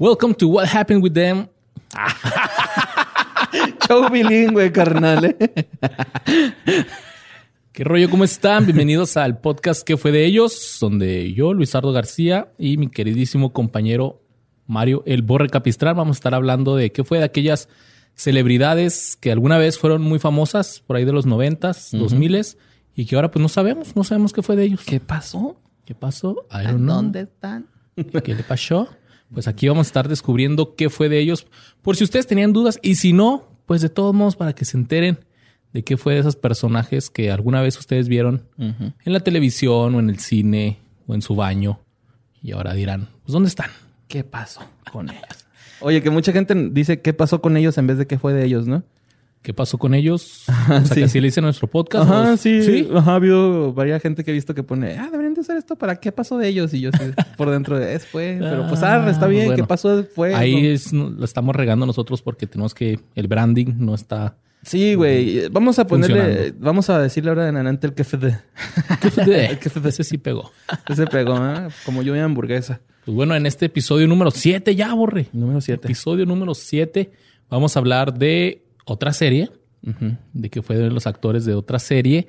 Welcome to What Happened with Them. Show bilingüe, carnal. ¿eh? ¿Qué rollo? ¿Cómo están? Bienvenidos al podcast ¿Qué fue de ellos? Donde yo, Luisardo García y mi queridísimo compañero Mario El Borre Capistrán vamos a estar hablando de qué fue de aquellas celebridades que alguna vez fueron muy famosas por ahí de los noventas, dos miles y que ahora pues no sabemos, no sabemos qué fue de ellos. ¿Qué pasó? ¿Qué pasó? I don't know. ¿Dónde están? ¿Qué le pasó? Pues aquí vamos a estar descubriendo qué fue de ellos, por si ustedes tenían dudas y si no, pues de todos modos para que se enteren de qué fue de esos personajes que alguna vez ustedes vieron en la televisión o en el cine o en su baño y ahora dirán, pues ¿dónde están? ¿Qué pasó con ellos? Oye, que mucha gente dice qué pasó con ellos en vez de qué fue de ellos, ¿no? ¿Qué pasó con ellos? o sea, sí. que así le dicen a nuestro podcast. Ajá, ¿o? sí, Ajá, ha habido varias gente que he visto que pone, ah, deberían de hacer esto para qué pasó de ellos. Y yo sé, por dentro de, es fue, pero pues ah, está bien, bueno. ¿qué pasó? Fue. Ahí ¿no? es, lo estamos regando nosotros porque tenemos que, el branding no está... Sí, güey. Vamos a ponerle, vamos a decirle ahora en adelante el jefe de. ¿Qué fue de? ¿Qué fue de? Ese sí pegó. Ese pegó, ¿eh? Como yo y hamburguesa. Pues bueno, en este episodio número 7 ya, borre. Número 7. Episodio número 7. Vamos a hablar de otra serie. De que fue de los actores de otra serie.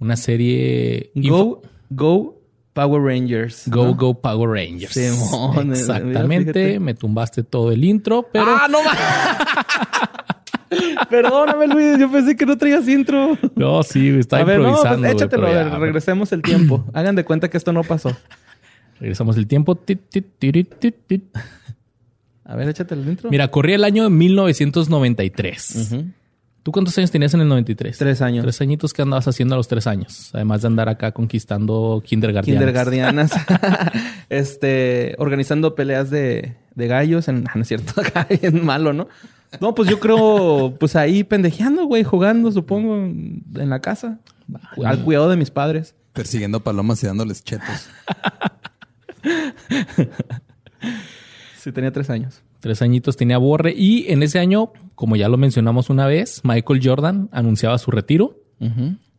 Una serie... Go, go Power Rangers. Go, ¿no? Go Power Rangers. Simón, Exactamente. mira. Me tumbaste todo el intro, pero... ¡Ah, no Perdóname, Luis. Yo pensé que no traías intro. No, sí, está a ver, no, improvisando. pues échatelo. a ver, ya, regresemos el tiempo. Hagan de cuenta que esto no pasó. Regresamos el tiempo. Tit, tit, tirit, tit, tit. A ver, échate el intro. Mira, corría el año de 1993. Ujú. ¿Tú cuántos años tenías en el 93? Tres años. Tres añitos que andabas haciendo a los tres años. Además de andar acá conquistando kindergartenas. Kindergardianas. este, organizando peleas de, de gallos. En, no es cierto, acá es malo, ¿no? No, pues yo creo, pues ahí pendejeando, güey, jugando, supongo, en la casa. Al cuidado de mis padres. Persiguiendo palomas y dándoles chetos. Sí, tenía tres años. Tres añitos tenía Borre. Y en ese año, como ya lo mencionamos una vez, Michael Jordan anunciaba su retiro.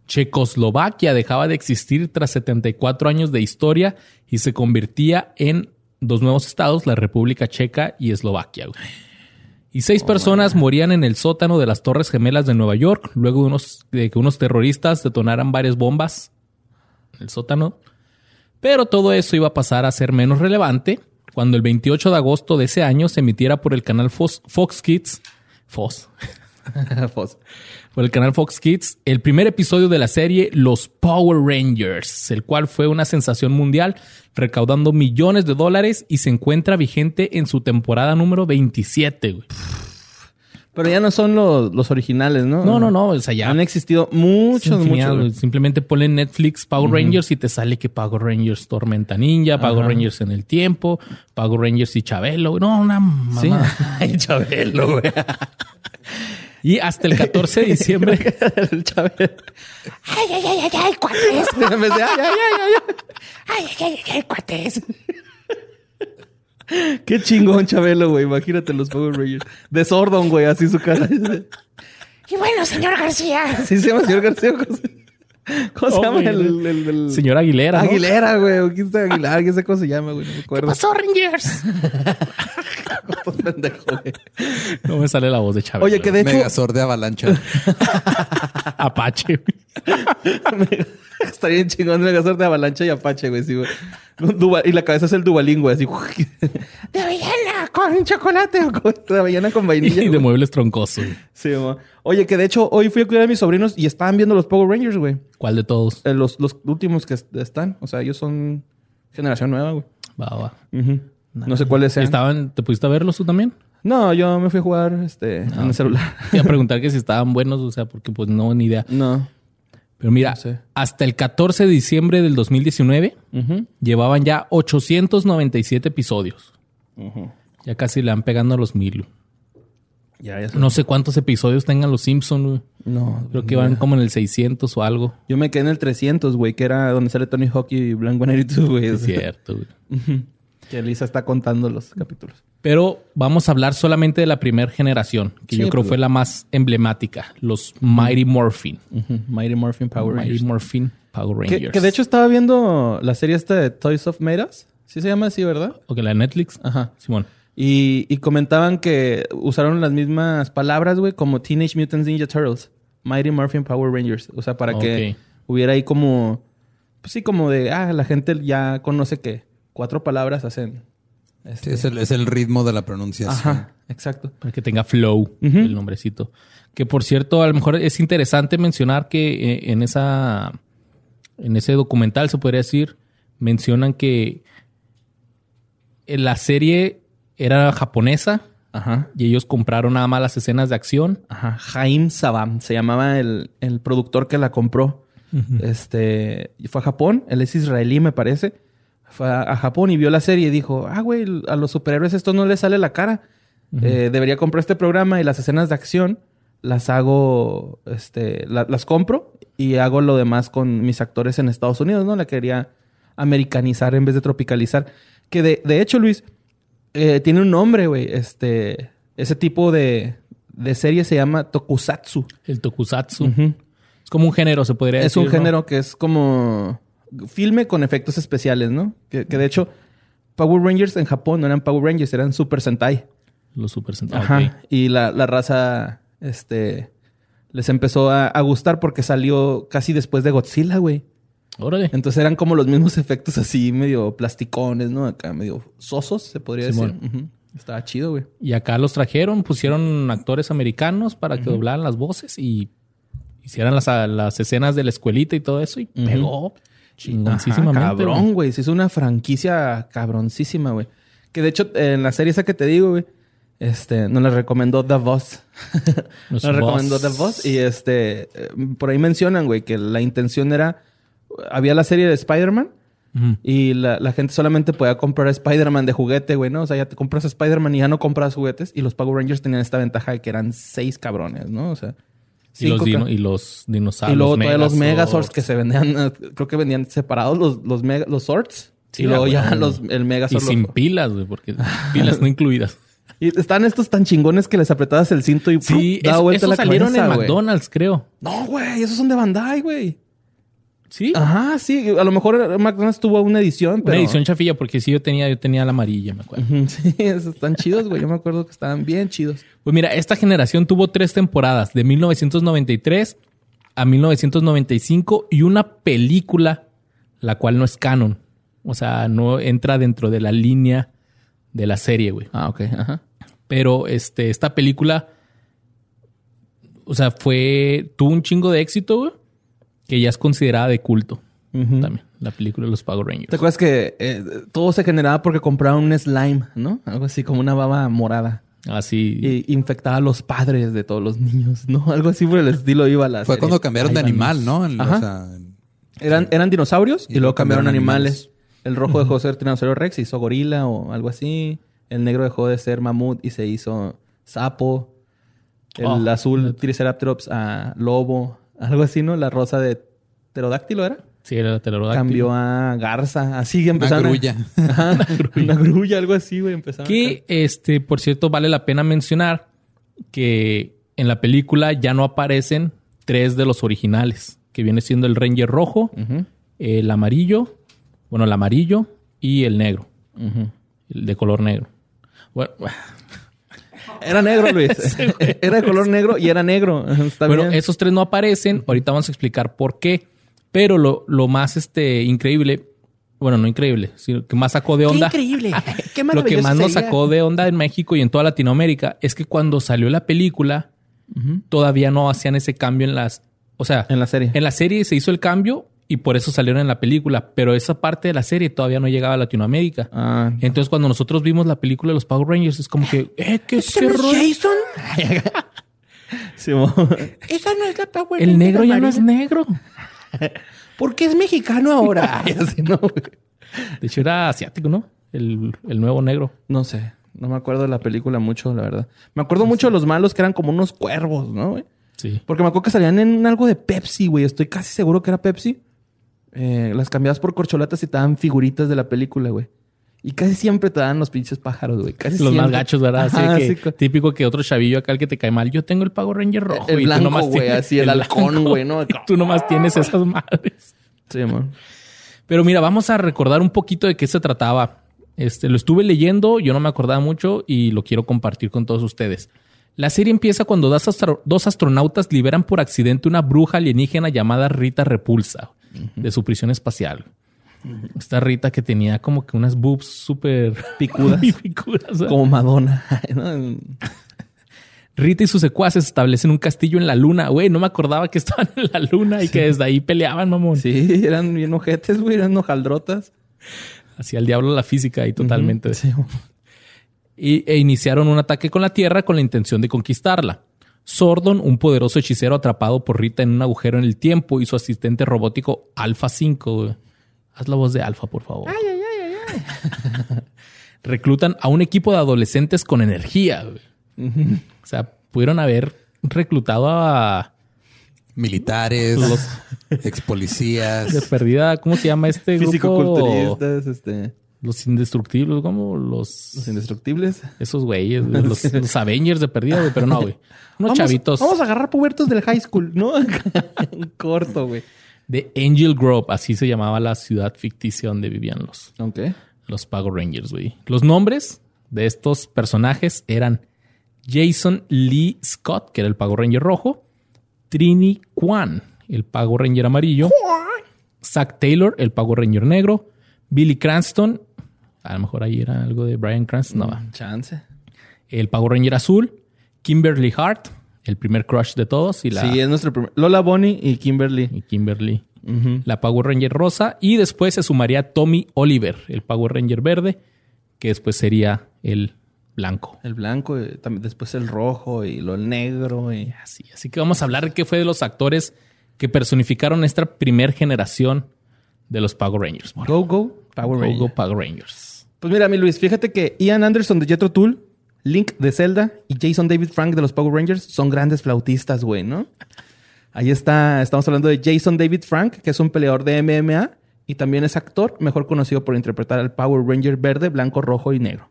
Checoslovaquia dejaba de existir tras 74 años de historia y se convertía en dos nuevos estados, la República Checa y Eslovaquia. güey. Y seis personas morían en el sótano de las Torres Gemelas de Nueva York luego de, unos, de que unos terroristas detonaran varias bombas en el sótano. Pero todo eso iba a pasar a ser menos relevante cuando el 28 de agosto de ese año se emitiera por el canal Fox, Fox Kids, Fox, Pues, por el canal Fox Kids, el primer episodio de la serie Los Power Rangers, el cual fue una sensación mundial, recaudando millones de dólares y se encuentra vigente en su temporada número 27. güey. Pero ya no son los, los originales, ¿no? No, no, no, o sea, ya Han existido muchos, infinidad, muchos. Simplemente ponle Netflix Power Rangers y te sale que Power Rangers Tormenta Ninja, Power Rangers en el tiempo, Power Rangers y Chabelo. No, una Sí. mamá. Ay, Chabelo, güey. Y hasta el 14 de diciembre. El Chabelo. Ay, ay, ay, ay, ay, cuates. Ay, ay, ay, ay, Ay, ay, ay, ay, cuates. Qué chingón, Chabelo, güey. Imagínate los Power Rangers. De Sordon, güey, así su cara. Y bueno, señor García. ¿Sí se llama señor García? ¿Cómo se, cómo se Oh, llama el, el, el- Señor Aguilera. ¿no? Aguilera, güey. ¿Quién está Aguilar? ¿Quién sé cómo se llama, güey? No me acuerdo. Pasó, Rangers. Pendejo, güey. No me sale la voz de Chabelo. Oye, que de hecho... Megazord de avalancha. Apache. güey. Estaría bien chingón el gasor de avalancha y apache, güey. Sí, güey. Y la cabeza es el dubalín, güey. Así. De avellana con chocolate o con de avellana con vainilla. Y de güey. muebles troncosos. güey. Sí, mo. Oye, que de hecho hoy fui a cuidar a mis sobrinos y estaban viendo los Power Rangers, güey. ¿Cuál de todos? Eh, los, los últimos que est- están. O sea, ellos son generación nueva, güey. Va, va. No sé cuáles sean. ¿Estaban, ¿Te pudiste verlos tú también? No, yo me fui a jugar este, en el celular. Te iba a preguntar que si estaban buenos, o sea, porque pues no, ni idea. no. Pero mira, No sé. hasta el 14 de diciembre del 2019 Ujú. llevaban ya 897 episodios. Ya casi le han pegando a los mil. Ya. No sé cuántos episodios tengan los Simpsons. güey. No. Creo que van como en el 600 o algo. Yo me quedé en el 300, güey, que era donde sale Tony Hawk y Blank 182, güey. Es cierto. güey. Que Lisa está contando los capítulos. Pero vamos a hablar solamente de la primera generación, que Sí, yo creo pues. fue la más emblemática, los Mighty Morphin. Mighty Morphin Power Mighty Rangers. Morphin Power Rangers. que de hecho estaba viendo la serie esta de Toys of Us. Sí se llama así, ¿verdad? O que la de Netflix. Ajá. Simón. Y, y comentaban que usaron las mismas palabras, güey, como Teenage Mutant Ninja Turtles, Mighty Morphin Power Rangers. O sea, para que hubiera ahí como, pues sí, como de, ah, la gente ya conoce que cuatro palabras hacen. Sí, este- es, el, es el ritmo de la pronunciación. Ajá, exacto. Para que tenga flow el nombrecito. Que por cierto, a lo mejor es interesante mencionar que eh, en esa. En ese documental se podría decir. Mencionan que en la serie era japonesa Ajá. y ellos compraron nada más las escenas de acción. Ajá. Jaim Sabam se llamaba el, el productor que la compró. Este fue a Japón, él es israelí, me parece. Fue a, a Japón y vio la serie y dijo: Ah, güey, a los superhéroes esto no les sale la cara. Eh, debería comprar este programa y las escenas de acción las hago, este, la- las compro y hago lo demás con mis actores en Estados Unidos, ¿no? La quería americanizar en vez de tropicalizar. Que de, de hecho, Luis, eh, tiene un nombre, güey. Este, ese tipo de, de serie se llama tokusatsu. El tokusatsu. Es como un género, se podría Es decir. un ¿no? género que es como filme con efectos especiales, ¿no? Que, que de hecho, Power Rangers en Japón no eran Power Rangers, eran Super Sentai. Los super sentados. Ajá. Y la, la raza, este, les empezó a, a gustar porque salió casi después de Godzilla, güey. Órale. Entonces eran como los mismos efectos así, medio plasticones, ¿no? Acá medio sosos, se podría Simón. decir. Ujú. Estaba chido, güey. Y acá los trajeron, pusieron actores americanos para que doblaran las voces y hicieran las, las escenas de la escuelita y todo eso. Y pegó chingoncísimamente. Ajá, cabrón, güey. Se hizo una franquicia cabroncísima, güey. Que de hecho, en la serie esa que te digo, güey, este, nos la recomendó The Voz. nos Los recomendó. The Voz. Y este, eh, por ahí mencionan, güey, que la intención era. Había la serie de Spider-Man y la, la gente solamente podía comprar Spider-Man de juguete, güey, ¿no? O sea, ya te compras Spider-Man y ya no compras juguetes. Y los Power Rangers tenían esta ventaja de que eran seis cabrones, ¿no? O sea, Y los, dino- y dinosaurios. y luego todavía los Megazords. Que se vendían, creo que vendían separados los, los, mega- los Swords. Sí, y luego ya los, el Y Megazord. sin los- pilas, güey, porque pilas no incluidas. Y están estos tan chingones que les apretabas el cinto y Sí, ¡pum! eso- vuelta esos la salieron cabeza, en güey. McDonald's, creo. No, güey, esos son de Bandai, güey. Sí. Ajá, sí. A lo mejor McDonald's tuvo una edición, pero... Una edición chafilla, porque sí, yo tenía, yo tenía la amarilla, me acuerdo. Sí, esos están chidos, güey. Yo me acuerdo que estaban bien chidos. Pues mira, esta generación tuvo tres temporadas, de 1993 a 1995 y una película, la cual no es canon. O sea, no entra dentro de la línea de la serie, güey. Ah, ok. Ajá. Pero este, esta película, o sea, fue, tuvo un chingo de éxito, güey, que ya es considerada de culto también, la película de los Power ¿Te Rangers. acuerdas que eh, todo se generaba porque compraban un slime, ¿no? Algo así como una baba morada. Así. Y infectaba a los padres de todos los niños, ¿no? Algo así por el estilo iba la Fue serie. cuando cambiaron de animal. ¿no? En- Ajá. o sea, en- Eran, eran dinosaurios y, Y luego cambiaron cambiaron animales. El rojo dejó de ser tiranosaurio rex y hizo gorila o algo así. El negro dejó de ser mamut y se hizo sapo. El Oh. azul triceratops a lobo. Algo así, ¿no? La rosa de pterodáctilo era. Sí, era la pterodáctilo. Cambió a garza. Así una empezaron. a- grulla. Ajá, una grulla, algo así, güey. Empezaron Que, este, por cierto, vale la pena mencionar que en la película ya no aparecen tres de los originales, que viene siendo el Ranger rojo, a- el amarillo, bueno, el amarillo y el negro, ujú. el de color negro. Bueno, Era negro, Luis. era de color negro y era negro. Está bueno, bien. esos tres no aparecen. Ahorita vamos a explicar por qué. Pero lo, lo más este, increíble, bueno, no increíble, sino que más sacó de ¡Qué onda. increíble! ¡Qué Lo que más nos sería! sacó de onda en México y en toda Latinoamérica es que cuando salió la película, todavía no hacían ese cambio en las. O sea, En la serie. en la serie se hizo el cambio y por eso salieron en la película, pero esa parte de la serie todavía no llegaba a Latinoamérica. Ah, Entonces, cuando nosotros vimos la película de los Power Rangers, es como que, ¿eh? ¿Qué es. Jason? Esa no es la Power El negro ya no es negro. ¿Por qué es mexicano ahora? De hecho, era asiático, ¿no? El, el nuevo negro. No sé. No me acuerdo de la película mucho, la verdad. Me acuerdo mucho de los malos que eran como unos cuervos, ¿no, güey? Sí. Porque me acuerdo que salían en algo de Pepsi, güey. Estoy casi seguro que era Pepsi. Eh, las cambiabas por corcholatas y te daban figuritas de la película, güey. Y casi siempre te dan los pinches pájaros, güey. Casi Los más gachos, ¿verdad? Así Ajá, que, sí, típico que otro chavillo acá, el que te cae mal. Yo tengo el Power Ranger rojo. El y tú blanco, nomás güey, tienes así, el halcón, güey, ¿no? Tú nomás tienes esas madres. Sí, man. Pero mira, vamos a recordar un poquito de qué se trataba Este, lo estuve leyendo, yo no me acordaba mucho y lo quiero compartir con todos ustedes. La serie empieza cuando dos, astro- dos astronautas liberan por accidente una bruja alienígena llamada Rita Repulsa de su prisión espacial. Esta Rita que tenía como que unas boobs súper Picudas. picudas. Como Madonna. Rita y sus secuaces establecen un castillo en la luna. Güey, no me acordaba que estaban en la luna y que desde ahí peleaban, mamón. Sí, eran bien ojetes, güey. Eran hojaldrotas. Hacía el diablo la física y totalmente. Sí. y, e iniciaron un ataque con la Tierra con la intención de conquistarla. Sordon, un poderoso hechicero atrapado por Rita en un agujero en el tiempo, y su asistente robótico Alpha 5. güey. Haz la voz de Alpha, por favor. Reclutan a un equipo de adolescentes con energía. güey. O sea, pudieron haber reclutado a Militares, Los- ex policías. de perdida. ¿Cómo se llama este grupo? Físico-culturistas, este, Los indestructibles, como los, los indestructibles. esos güeyes, güey, los, los Avengers de perdida, güey, pero no, güey. Unos Vamos- chavitos. Vamos a agarrar pubertos del high school, ¿no? Corto, güey. de Angel Grove, así se llamaba la ciudad ficticia donde vivían los, Ok. los Power Rangers, güey. Los nombres de estos personajes eran Jason Lee Scott, que era el Power Ranger rojo, Trini Kwan, el Power Ranger amarillo, Zack Taylor, el Power Ranger negro, Billy Cranston, a lo mejor ahí era algo de Brian Cranston, no va. Chance. El Power Ranger azul, Kimberly Hart, el primer crush de todos, y la Sí, es nuestro primer. Lola Bonnie y Kimberly. y Kimberly la Power Ranger rosa y después se sumaría Tommy Oliver, el Power Ranger verde, que después sería el blanco. El blanco, y también después el rojo y lo negro. Y... Así, así que vamos a hablar de qué fue de los actores que personificaron esta primer generación de los Power Rangers. Go, go, Power Rangers. Pues mira, mi Luis, fíjate que Ian Anderson de Jethro Tull, Link de Zelda y Jason David Frank de los Power Rangers son grandes flautistas, güey, ¿no? Ahí está, estamos hablando de Jason David Frank, que es un peleador de MMA y también es actor, mejor conocido por interpretar al Power Ranger verde, blanco, rojo y negro.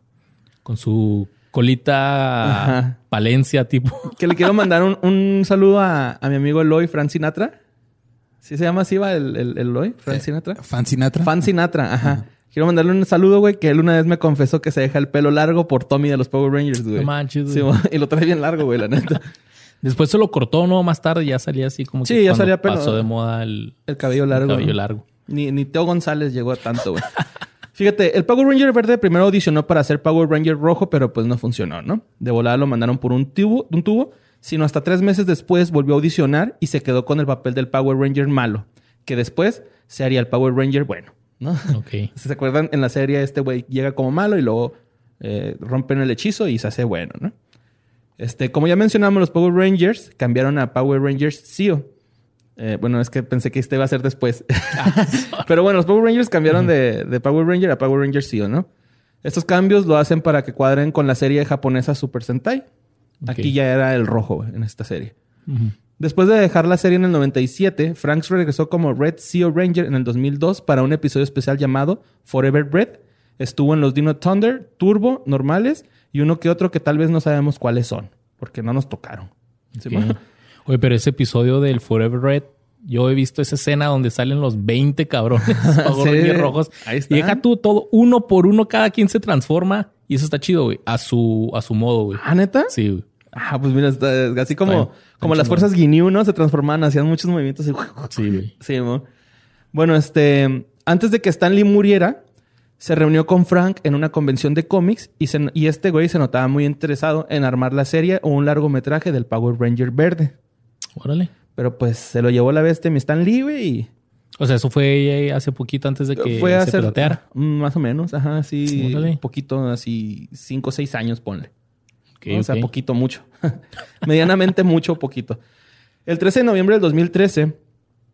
Con su colita Ajá. Palencia tipo. Que le quiero mandar un, un saludo a, a mi amigo Eloy Fran Sinatra. ¿Sí se llama así, va, el, el, el Eloy? Fran Eh, Sinatra. Fan Sinatra. Fan Sinatra, ajá. Quiero mandarle un saludo, güey, que él una vez me confesó que se deja el pelo largo por Tommy de los Power Rangers, güey. No manches, Sí, güey. y lo trae bien largo, güey, la neta. Después se lo cortó, ¿no? Más tarde ya salía así como Sí, que ya cuando salía pelo. pasó de moda el, El cabello largo. el cabello ¿no? largo. Ni, ni Teo González llegó a tanto, güey. Fíjate, el Power Ranger verde primero audicionó para ser Power Ranger rojo, pero pues no funcionó, ¿no? De volada lo mandaron por un tubo, un tubo, sino hasta tres meses después volvió a audicionar y se quedó con el papel del Power Ranger malo, que después se haría el Power Ranger bueno, ¿no? Ok. Si se acuerdan, en la serie este güey llega como malo y luego eh, rompen el hechizo y se hace bueno, ¿no? Este, como ya mencionamos, los Power Rangers cambiaron a Power Rangers Zeo. Eh, bueno, es que pensé que este iba a ser después. Pero bueno, los Power Rangers cambiaron de, de Power Ranger a Power Ranger Zeo, ¿no? Estos cambios lo hacen para que cuadren con la serie japonesa Super Sentai. Aquí ya era el rojo en esta serie. Después de dejar la serie en el 97, Franks regresó como Red Zeo Ranger en el 2002 para un episodio especial llamado Forever Red. Estuvo en los Dino Thunder, Turbo, normales y uno que otro que tal vez no sabemos cuáles son, porque no nos tocaron. ¿Sí, Ok. ma? Oye, pero ese episodio del Forever Red, yo he visto esa escena donde salen los 20 cabrones Sí, rojos. ahí está. Y deja tú todo, uno por uno, cada quien se transforma. Y eso está chido, güey. A su, a su modo, güey. ¿Ah, neta? Sí, güey. Ah, pues mira, está- así como, Está bien, como las fuerzas Ginyu, ¿no? Se transformaban, hacían muchos movimientos y... Sí, güey. Sí, mo. Bueno, este, antes de que Stan Lee muriera, se reunió con Frank en una convención de cómics y, se- y este güey se notaba muy interesado en armar la serie o un largometraje del Power Ranger verde. Órale. Pero pues se lo llevó la bestia mi Stan Lee, güey, y O sea, eso fue hace poquito antes de que fue se hacer más o menos, ajá, así, Órale. un poquito, así, cinco o seis años, ponle. O sea, poquito, mucho. Medianamente mucho, poquito. El 13 de noviembre del 2013,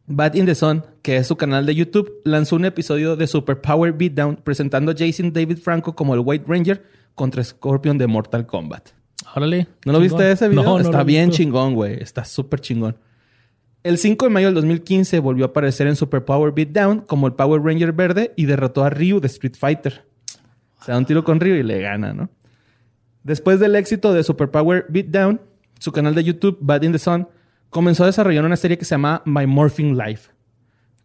Bad in the Sun, que es su canal de YouTube, lanzó un episodio de Super Power Beatdown presentando a Jason David Franco como el White Ranger contra Scorpion de Mortal Kombat. Órale. ¿No lo viste ese video? No, no Está bien visto. chingón, güey. Está súper chingón. El 5 de mayo del 2015 volvió a aparecer en Super Power Beatdown como el Power Ranger verde y derrotó a Ryu de Street Fighter. Se da un tiro con Ryu y le gana, ¿no? Después del éxito de Super Power Beatdown, su canal de YouTube, Bad in the Sun, comenzó a desarrollar una serie que se llama My Morphing Life.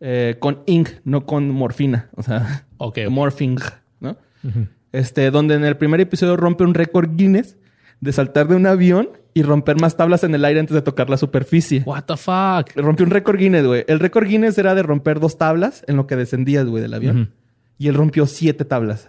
Eh, con ink, no con morfina. O sea, morphing, ¿no? Este, donde en el primer episodio rompe un récord Guinness de saltar de un avión y romper más tablas en el aire antes de tocar la superficie. What the fuck? Rompió un récord Guinness, güey. El récord Guinness era de romper dos tablas en lo que descendías, güey, del avión. Y él rompió siete tablas.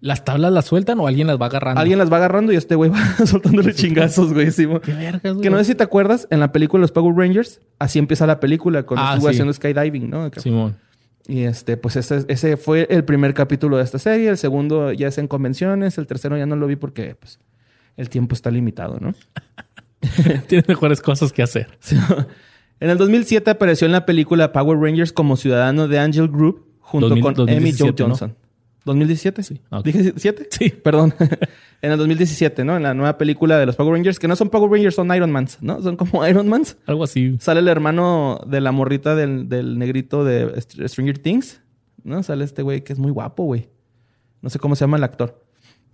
¿Las tablas las sueltan o alguien las va agarrando? Alguien las va agarrando y este güey va soltándole chingazos, güey. sí, Qué vergas, güey. que no sé si te acuerdas, en la película Los Power Rangers, así empieza la película, cuando Ah, estuvo sí. haciendo skydiving, ¿no? Simón. Y este, pues ese, ese fue el primer capítulo de esta serie. El segundo ya es en convenciones. El tercero ya no lo vi porque, pues, el tiempo está limitado, ¿no? Tienes mejores cosas que hacer. Sí. En el 2007 apareció en la película Power Rangers como ciudadano de Angel Group junto 2000, con Amy Jo 2017, ¿no? Johnson. ¿2017? Sí. ¿Dije 7? Sí. Perdón. en el 2017, ¿no? En la nueva película de los Power Rangers, que no son Power Rangers, son Iron Mans, ¿no? Son como Iron Mans. Algo así. Sale el hermano de la morrita del, del negrito de Str- Stranger Things, ¿no? Sale este güey que es muy guapo, güey. No sé cómo se llama el actor.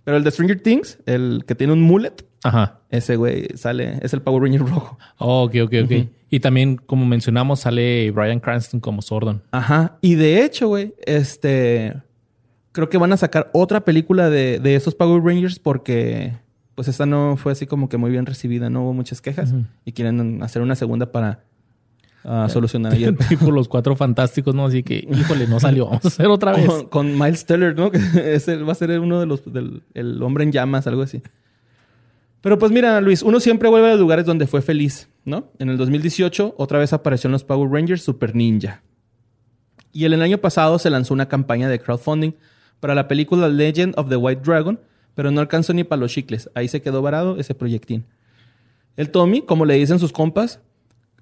Pero el de Stranger Things, el que tiene un mullet, Ajá. ese güey sale, es el Power Ranger rojo. Oh, ok, ok, ok. Y también, como mencionamos, sale Brian Cranston como Sordon. Ajá. Y de hecho, güey, este. Creo que van a sacar otra película de, de esos Power Rangers porque, pues, esta no fue así como que muy bien recibida, no hubo muchas quejas. Y quieren hacer una segunda para ah, solucionar ahí el tipo los cuatro fantásticos, ¿no? Así que, híjole, no salió. Vamos a hacer otra vez. con, con Miles Teller, ¿no? Que ese va a ser uno de los del el hombre en llamas, algo así. Pero pues mira, Luis, uno siempre vuelve a los lugares donde fue feliz, ¿no? En el 2018 otra vez apareció en los Power Rangers Super Ninja. Y el, el año pasado se lanzó una campaña de crowdfunding para la película Legend of the White Dragon, pero no alcanzó ni para los chicles. Ahí se quedó varado ese proyectín. El Tommy, como le dicen sus compas,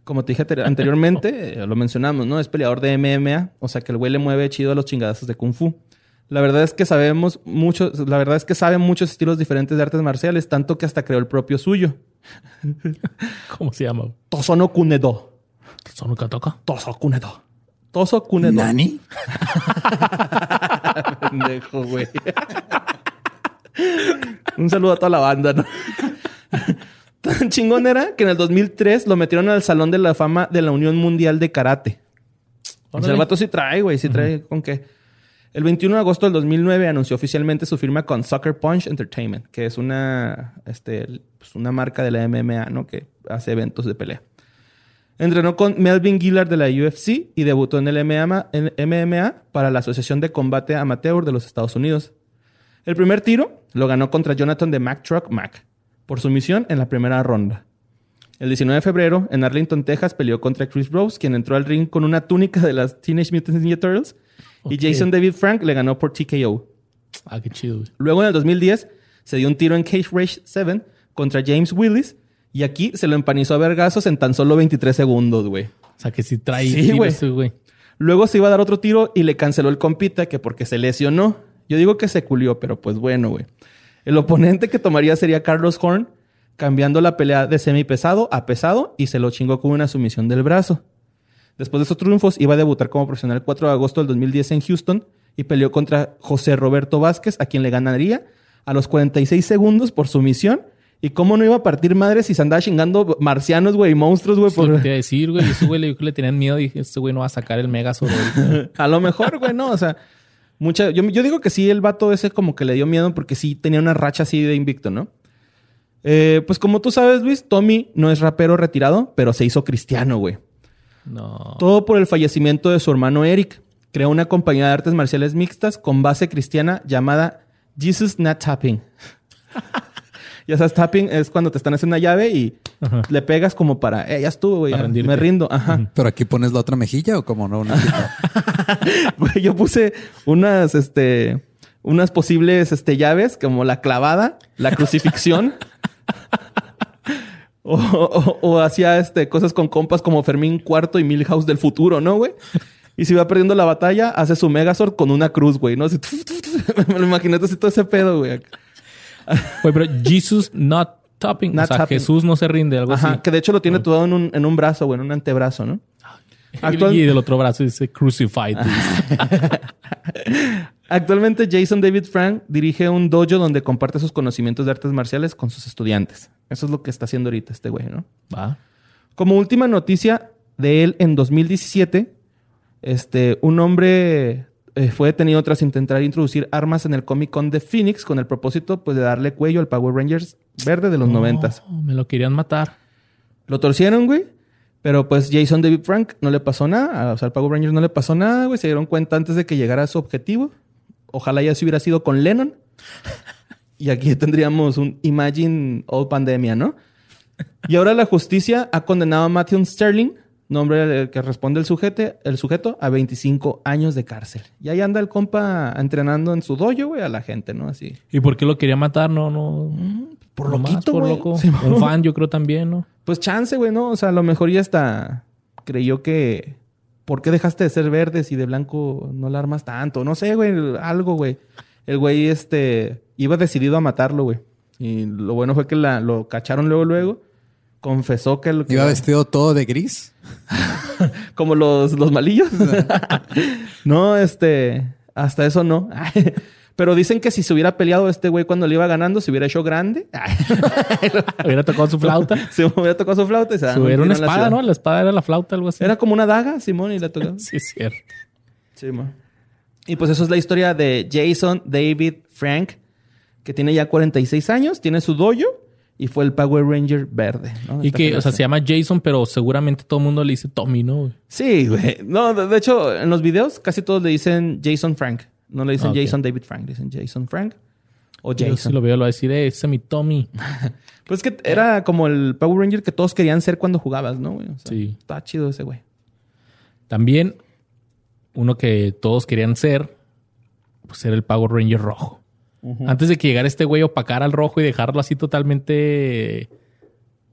como te dije te- anteriormente, eh, lo mencionamos, ¿no? Es peleador de MMA, o sea que el güey le mueve chido a los chingadazos de Kung Fu. La verdad es que sabemos mucho, la verdad es que sabe muchos estilos diferentes de artes marciales, tanto que hasta creó el propio suyo. ¿Cómo se llama? Tosono Kunedo. ¿Son toca? Toso Kunedo. Toso Kunedo. ¿Nani? Pendejo, güey. Un saludo a toda la banda, ¿no? Tan chingón era que en el 2003 lo metieron al Salón de la Fama de la Unión Mundial de Karate. O sea, el vato sí trae, güey, sí trae con qué. El 21 de agosto del 2009 anunció oficialmente su firma con Sucker Punch Entertainment, que es una, este, pues, una marca de la MMA, ¿no? Que hace eventos de pelea. Entrenó con Melvin Gillard de la UFC y debutó en el MMA, en MMA para la Asociación de Combate Amateur de los Estados Unidos. El primer tiro lo ganó contra Jonathan de Mac Truck Mac por sumisión en la primera ronda. El 19 de febrero, en Arlington, Texas, peleó contra Chris Rose, quien entró al ring con una túnica de las Teenage Mutant Ninja Turtles. Y. Jason David Frank le ganó por TKO. Ah, qué chido. Luego, en el 2010, se dio un tiro en Cage Rage 7 contra James Willis. Y aquí se lo empanizó a vergazos en tan solo 23 segundos, güey. O sea, que sí trae Sí, güey. güey. Luego se iba a dar otro tiro y le canceló el compita que porque se lesionó. Yo digo que se culió, pero pues bueno, güey. El oponente que tomaría sería Carlos Horn, cambiando la pelea de semipesado a pesado y se lo chingó con una sumisión del brazo. Después de esos triunfos, iba a debutar como profesional el 4 de agosto del 2010 en Houston y peleó contra José Roberto Vázquez, a quien le ganaría a los 46 segundos por sumisión. ¿Y cómo no iba a partir madre si se andaba chingando marcianos, güey, y monstruos, güey? Lo que Por... te iba a decir, güey. Ese güey le, le tenían miedo y dije, este güey no va a sacar el Megazord ahorita. A lo mejor, güey, no, o sea, mucha, yo, yo digo que sí, el vato ese como que le dio miedo porque sí tenía una racha así de invicto, ¿no? Eh, pues como tú sabes, Luis, Tommy no es rapero retirado, pero se hizo cristiano, güey. No. Todo por el fallecimiento de su hermano Eric. Creó una compañía de artes marciales mixtas con base cristiana llamada Jesus Not Tapping. ya sabes, tapping es cuando te están haciendo una llave y Ajá. le pegas como para, eh, ya estuvo, güey, ya, me rindo. Ajá. Pero aquí pones la otra mejilla o como no una yo puse unas, este, unas posibles, este, llaves como la clavada, la crucifixión. o, o- o hacía, este, cosas con compas como Fermín Cuarto y Milhouse del futuro, ¿no, güey? Y si va perdiendo la batalla, hace su Megazord con una cruz, güey, ¿no? Así, me lo imaginé así todo ese pedo, güey. Güey, pero Jesus not topping. Not o sea, tapping. Jesús no se rinde, algo Ajá, así. que de hecho lo tiene todo en un, en un brazo, güey, en un antebrazo, ¿no? Actual- Y del otro brazo dice crucified. Actualmente Jason David Frank dirige un dojo donde comparte sus conocimientos de artes marciales con sus estudiantes. Eso es lo que está haciendo ahorita este güey, ¿no? Va. Como última noticia de él en 2017, este, un hombre eh, fue detenido tras intentar introducir armas en el Comic Con de Phoenix con el propósito pues, de darle cuello al Power Rangers verde de los noventas. No, me lo querían matar. Lo torcieron, güey. Pero pues Jason David Frank no le pasó nada. O sea, al Power Rangers no le pasó nada, güey. Se dieron cuenta antes de que llegara a su objetivo. Ojalá ya se hubiera sido con Lennon. Y aquí tendríamos un Imagine All Pandemia, ¿no? Y ahora la justicia ha condenado a Matthew Sterling, nombre que responde el sujeto, el sujeto, a 25 años de cárcel. Y ahí anda el compa entrenando en su dojo, güey, a la gente, ¿no? Así. ¿Y por qué lo quería matar? No, no. Por nomás loquito, por güey. loco. Sí, Un fan, yo creo también, ¿no? Pues chance, güey, ¿no? O sea, a lo mejor ya hasta creyó que... ¿Por qué dejaste de ser verde si de blanco no la armas tanto? No sé, güey, algo, güey. El güey, este, iba decidido a matarlo, güey. Y lo bueno fue que la, lo cacharon luego, luego. Confesó que... Lo que Iba vestido todo de gris. Como los, los malillos. no, este... Hasta eso no. Pero dicen que si se hubiera peleado este güey cuando le iba ganando, se hubiera hecho grande. Hubiera tocado su flauta. se hubiera tocado su flauta y se Su- daba era un una la espada. ¿no? La espada era la flauta, algo así. Era como una daga, Simón, y la tocaba. Sí, es cierto. Sí. Y pues eso es la historia de Jason David Frank, que tiene ya 46 años, tiene su dojo y fue el Power Ranger verde. ¿no? Y que, o sea, se llama Jason, pero seguramente todo el mundo le dice Tommy, ¿no? güey? Sí, güey. No, de, hecho, en los videos casi todos le dicen Jason Frank. No le dicen Ah. Jason David Frank, le dicen Jason Frank o Yo Jason. si lo veo, lo va a decir, eh, ese es mi Tommy. Pues que era como el Power Ranger que todos querían ser cuando jugabas, ¿no, güey? O sea, Sí. Está chido ese güey. También, uno que todos querían ser, pues era el Power Ranger rojo. Antes de que llegara este güey opacar al rojo y dejarlo así totalmente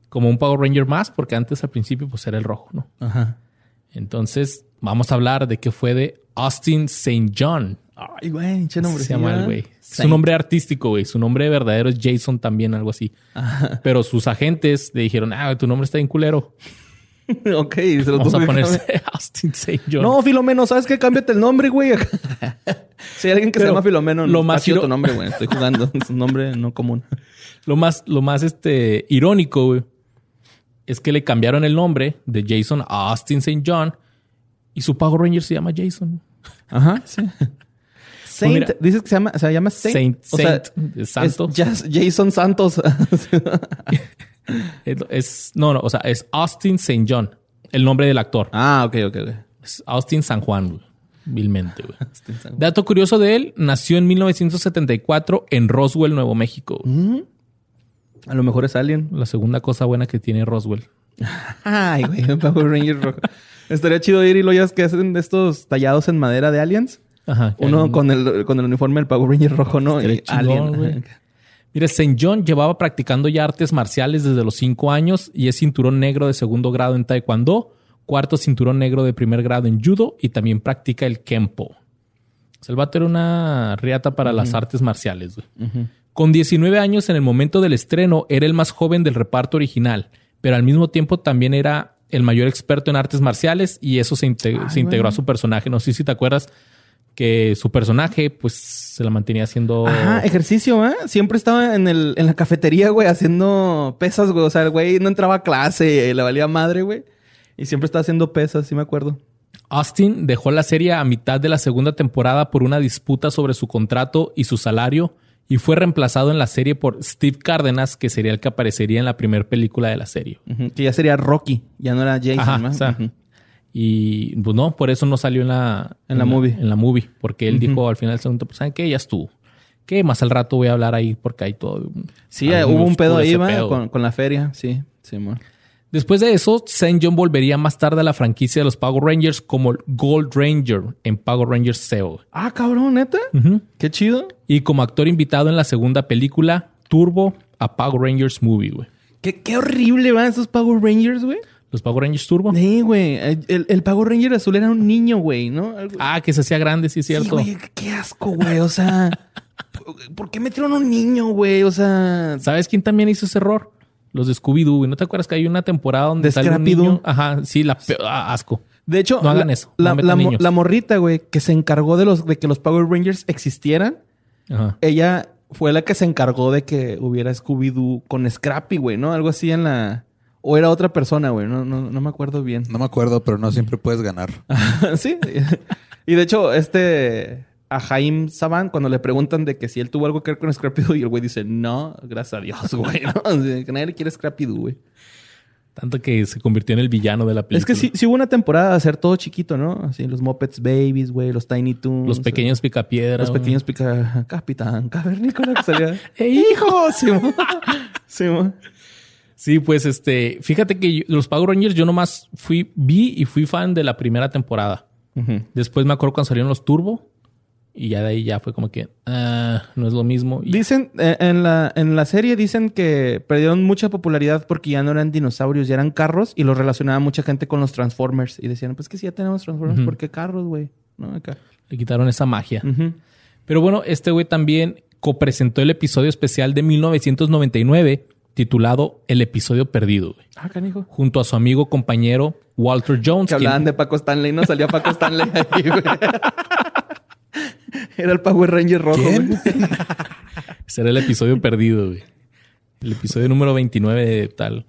como un Power Ranger más, porque antes al principio pues era el rojo, ¿no? Ajá. Entonces, vamos a hablar de qué fue de Austin St. John. Ay, güey, che nombre. se llama el güey. Su nombre artístico, güey. Su nombre verdadero es Jason también, algo así. Pero sus agentes le dijeron, ah, tu nombre está bien culero. ok, se lo Vamos a ponerse cambiar. Austin St. John. No, Filomeno, ¿sabes qué? Cámbiate el nombre, güey. si hay alguien que se llama Filomeno, lo lo más tu nombre, güey. Estoy jugando. es un nombre no común. Lo más, lo más este, irónico, güey, es que le cambiaron el nombre de Jason a Austin St. John y su Power Ranger se llama Jason. Ajá, sí. Saint, mira. dices que se llama, se llama Saint. Saint, o sea, Saint, de Santo. es Jas- Jason Santos. Es, no, no, o sea, es Austin St. John, el nombre del actor. ah, ok, ok, ok. Es Austin San Juan, güey. Vilmente, güey. Dato curioso de él, nació en 1974 en Roswell, Nuevo México. güey. A lo mejor es Alien. La segunda cosa buena que tiene Roswell. Ay, güey, Power Ranger rojo. Estaría chido ir y lo ya que hacen de estos tallados en madera de aliens. Ajá. Uno con el, con el uniforme del Power Ranger rojo, ¿no? Y chingón, Alien. Mira, St. John llevaba practicando ya artes marciales desde los 5 años y es cinturón negro de segundo grado en Taekwondo, cuarto cinturón negro de primer grado en Judo y también practica el Kempo. O sea, el vato era una riata para las artes marciales. Con 19 años en el momento del estreno era el más joven del reparto original, pero al mismo tiempo también era el mayor experto en artes marciales y eso se, Ay, se integró a su personaje. No sé si te acuerdas que su personaje pues se la mantenía haciendo... Ajá, ejercicio, ¿eh? Siempre estaba en, el, en la cafetería, güey, haciendo pesas, güey. O sea, el güey no entraba a clase, le valía madre, güey. Y siempre estaba haciendo pesas, sí me acuerdo. Austin dejó la serie a mitad de la segunda temporada por una disputa sobre su contrato y su salario y fue reemplazado en la serie por Steve Cárdenas, que sería el que aparecería en la primera película de la serie. Que ya sería Rocky, ya no era Jason, Ajá, ¿no? o sea, Ujú. Y pues no, por eso no salió en la, En la movie. En la movie, porque él dijo al final del segundo, pues ¿saben qué? Ya estuvo. Que más al rato voy a hablar ahí porque hay todo. Sí, hubo un pedo ahí, pedo. con, con la feria. Sí, sí, amor. Después de eso, St. John volvería más tarde a la franquicia de los Power Rangers como Gold Ranger en Power Rangers SEO. Ah, cabrón, neta. Qué chido. Y como actor invitado en la segunda película, Turbo, a Power Rangers Movie, güey. Qué, qué horrible van esos Power Rangers, güey. Los Power Rangers Turbo. Sí, güey. El, el Power Ranger azul era un niño, güey, ¿no? Ah, que se hacía grande, sí es Sí, cierto. güey, qué asco, güey. O sea, ¿por- ¿por qué metieron un niño, güey? O sea, ¿Sabes quién también hizo ese error? Los de Scooby-Doo. güey. ¿No te acuerdas que hay una temporada donde ¿De sale un niño? Ajá, sí, la pe- ah, asco. de hecho, No hagan la, eso, La, no la la morrita, güey, que se encargó de los de que los Power Rangers existieran, Ajá. ella fue la que se encargó de que hubiera Scooby-Doo con Scrappy, güey, ¿no? Algo así en la. ¿O era otra persona, güey? No, no, no me acuerdo bien. No me acuerdo, pero no siempre puedes ganar. sí. Y de hecho, este... A Jaime Saban, cuando le preguntan de que si él tuvo algo que ver con Scrappy Doo, y el güey dice, no, gracias a Dios, güey. nadie le quiere Scrappy Doo, güey. Tanto que se convirtió en el villano de la película. Es que sí, sí hubo una temporada de hacer todo chiquito, ¿no? Así, los Muppets Babies, güey, los Tiny Toons. Los pequeños picapiedras. Los pequeños pica... Capitán Cavernícola que salía. ¡Eh, hijo! Sí, mo. Sí, pues este, fíjate que yo- los Power Rangers yo nomás fui, vi y fui fan de la primera temporada. Después me acuerdo cuando salieron los Turbo y ya de ahí ya fue como que ah, no es lo mismo. Y- Dicen, eh, en, la, en la serie dicen que perdieron mucha popularidad porque ya no eran dinosaurios, ya eran carros y los relacionaba mucha gente con los Transformers. Y decían, pues que si ya tenemos Transformers, Ujú. ¿por qué carros, güey? ¿No? Acá. le quitaron esa magia. Pero bueno, este güey también copresentó el episodio especial de 1999 titulado El episodio perdido, güey, Ah, canijo. junto a su amigo compañero Walter Jones. Que hablaban quien- de Paco Stanley, ¿no? Salía Paco Stanley ahí, güey. Era el Power Ranger rojo, ¿Quién? güey. Ese era el episodio perdido, güey. El episodio número 29 de tal.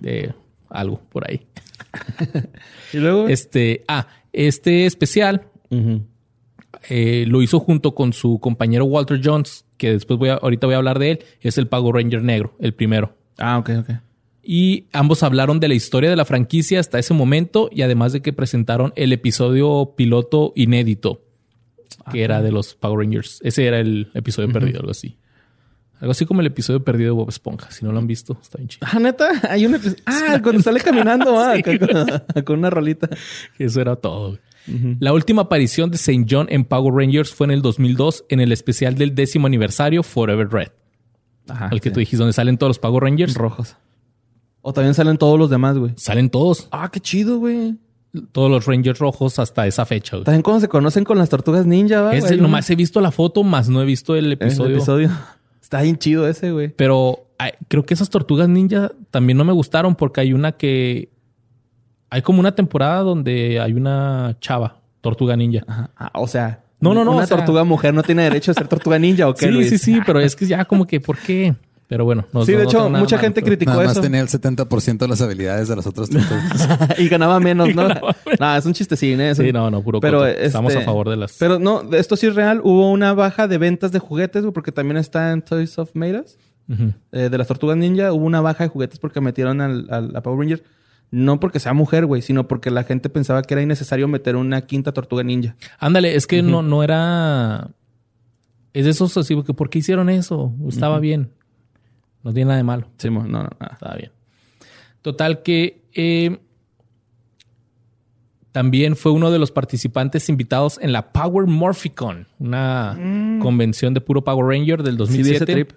De algo por ahí. Y luego... Este, ah, este especial Ujú. Eh, lo hizo junto con su compañero Walter Jones, que después voy a, ahorita voy a hablar de él. Es el Power Ranger negro, el primero. Ah, ok, ok. Y ambos hablaron de la historia de la franquicia hasta ese momento y además de que presentaron el episodio piloto inédito, que era de los Power Rangers. Ese era el episodio perdido, algo así. Algo así como el episodio perdido de Bob Esponja. Si no lo han visto, está bien chido. Ah, neta, hay un episodio. Ah, cuando sale caminando, ah, Sí, con, con una rolita. Eso era todo. güey. La última aparición de St. John en Power Rangers fue en el 2002 en el especial del décimo aniversario Forever Red. Ajá. al que sí. tú dijiste, donde salen todos los Power Rangers. Rojos. O también salen todos los demás, güey. Salen todos. Ah, qué chido, güey. Todos los Rangers rojos hasta esa fecha. güey. También cuando se conocen con las tortugas ninja, güey? nomás he visto la foto, más no he visto el El episodio. episodio. Está bien chido ese, güey. Pero ay, creo que esas tortugas ninja también no me gustaron porque hay una que. Hay como una temporada donde hay una chava, tortuga ninja. Ajá. Ah, o sea. No, no, no, Una o sea- tortuga mujer no tiene derecho a ser tortuga ninja, ¿o qué, sí, Luis? sí, sí, pero es que ya como que, ¿por qué? Pero bueno, no Sí, de no hecho, mucha gente criticó Nada más eso. tenía el 70% de las habilidades de las otras tortugas. y ganaba menos, ¿no? Ganaba menos. es un chistecín, ¿eh? Es Sí, un- no, no, puro Pero este- Estamos a favor de las. Pero no, esto sí es real. Hubo una baja de ventas de juguetes, porque también está en Toys of Made Us. Eh, de las tortugas ninja, hubo una baja de juguetes porque metieron al, al- a Power Ranger. No porque sea mujer, güey, sino porque la gente pensaba que era innecesario meter una quinta tortuga ninja. Ándale, es que no, no era. Es de esos así, porque ¿por qué hicieron eso? Estaba bien. No tiene nada de malo. Sí, no, no, nada. Estaba bien. Total que eh, también fue uno de los participantes invitados en la Power Morphicon, una convención de puro Power Ranger del Mm. Sí, vi ese 2007, trip.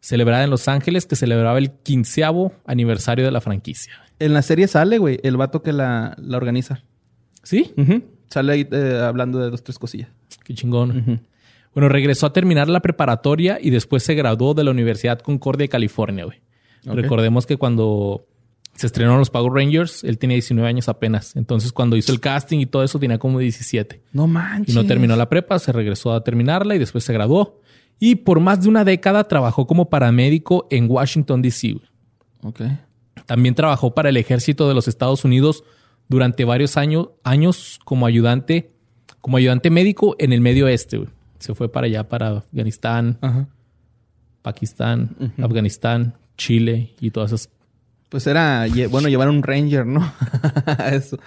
Celebrada en Los Ángeles, que celebraba el quinceavo aniversario de la franquicia. En la serie sale, güey, el vato que la, la organiza. ¿Sí? Sale ahí eh, hablando de dos, tres cosillas. Qué chingón. Bueno, regresó a terminar la preparatoria y después se graduó de la Universidad Concordia de California, güey. Recordemos que cuando se estrenaron los Power Rangers, él tenía 19 años apenas. Entonces, cuando hizo el casting y todo eso, tenía como 17. No manches. Y no terminó la prepa, se regresó a terminarla y después se graduó. Y por más de una década trabajó como paramédico en Washington, D.C. güey. Ok. También trabajó para el ejército de los Estados Unidos durante varios años, años como ayudante, como ayudante médico en el Medio Oeste. güey. Se fue para allá, para Afganistán, Ajá. Pakistán, Afganistán, Chile y todas esas. Pues era, bueno, llevar un Ranger, ¿no? Eso.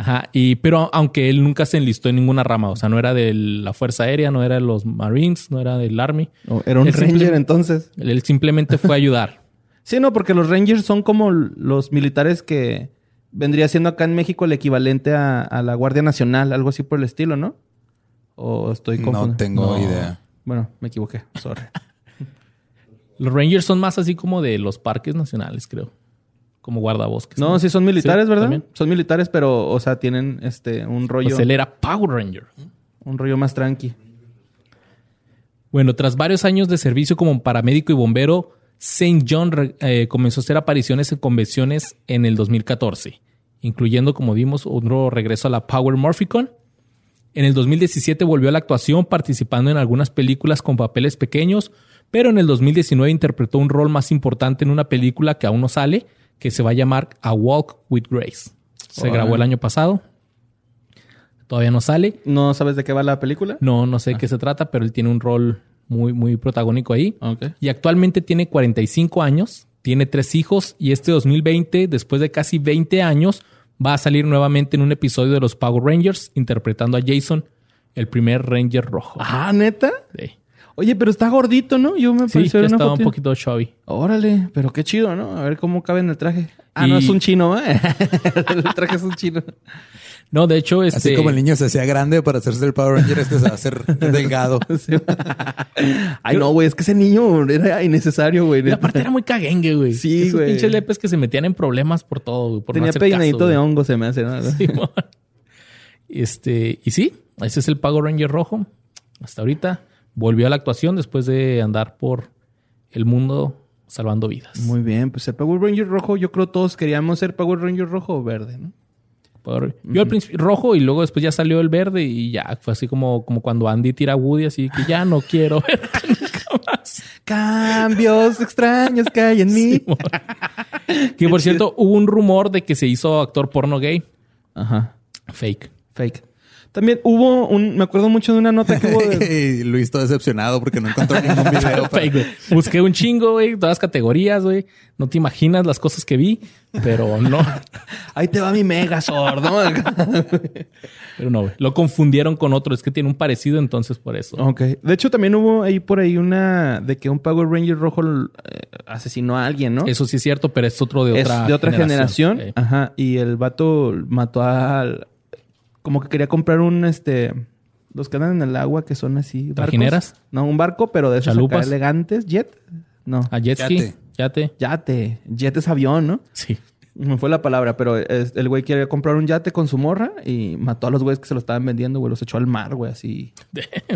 Ajá. Y, pero aunque él nunca se enlistó en ninguna rama, o sea, no era de la Fuerza Aérea, no era de los Marines, no era del Army. Era un Él Ranger entonces. Él simplemente fue a ayudar. Sí, no, porque los Rangers son como los militares que vendría siendo acá en México el equivalente a, a la Guardia Nacional, algo así por el estilo, ¿no? O estoy confundiendo. No tengo No. idea. Bueno, me equivoqué. Sorry. Los Rangers son más así como de los parques nacionales, creo. Como guardabosques. No, sí son militares, Sí, ¿verdad? también. Son militares, pero, o sea, tienen este un rollo, Pues él era Power Ranger. un rollo más tranqui. Bueno, tras varios años de servicio como paramédico y bombero, St. John eh, comenzó a hacer apariciones en convenciones en el 2014, incluyendo, como vimos, otro regreso a la Power Morphicon. En el 2017 volvió a la actuación participando en algunas películas con papeles pequeños, pero en el 2019 interpretó un rol más importante en una película que aún no sale, que se va a llamar A Walk with Grace. Se grabó el año pasado. Todavía no sale. ¿No sabes de qué va la película? No, no sé de qué se trata, pero él tiene un rol muy, muy protagónico ahí. Ok. Y actualmente tiene 45 años, tiene tres hijos y este 2020, después de casi 20 años, va a salir nuevamente en un episodio de los Power Rangers interpretando a Jason, el primer Ranger rojo. Ah, ¿neta? Sí, Oye, pero está gordito, ¿no? Yo me sí pareció ya una estaba un poquito chubby. Órale, pero qué chido, ¿no? A ver cómo cabe en el traje. Ah, Y- no, es un chino, ¿eh? el traje es un chino. No, de hecho, este... Así como el niño se hacía grande para hacerse el Power Ranger, este se va a hacer delgado. Sí. Ay, no, güey, es que ese niño era innecesario, güey. Y aparte era muy caguengue, güey. Sí, Esos güey. pinches lepes que se metían en problemas por todo, güey. Por no Tenía hacer peinadito caso, de hongo, se me hace, ¿no? Simón. Este, y sí, ese es el Power Ranger rojo. Hasta ahorita volvió a la actuación después de andar por el mundo salvando vidas. Muy bien, pues el Power Ranger rojo, yo creo todos queríamos ser Power Ranger rojo o verde, ¿no? Power- Yo al principio rojo y luego después ya salió el verde y ya fue así como, como cuando Andy tira a Woody, así que ya no quiero nunca más. Cambios extraños que hay en mí. Que por cierto, hubo un rumor de que se hizo actor porno gay. Ajá. Fake. Fake. También hubo un, me acuerdo mucho de una nota que hubo de, y Luis todo decepcionado porque no encontró ningún video. para-. Busqué un chingo, güey, todas las categorías, güey. No te imaginas las cosas que vi, pero no. ahí te va mi Megazord, ¿no? Pero no, güey. Lo confundieron con otro. Es que tiene un parecido, entonces por eso. ok. De hecho, también hubo ahí por ahí una de que un Power Ranger rojo eh, asesinó a alguien, ¿no? Eso sí es cierto, pero es otro de es otra de otra generación. Ajá. Y el vato mató al. Como que quería comprar un este. Los que andan en el agua que son así. barcos. ¿Trajineras? No, un barco, pero de esos acá elegantes. ¿Jet? No. A jet ski. Yate. Yate. Yate. Jet es avión, ¿no? Sí. Me fue la palabra, pero el güey quería comprar un yate con su morra y mató a los güeyes que se lo estaban vendiendo, güey. Los echó al mar, güey, así.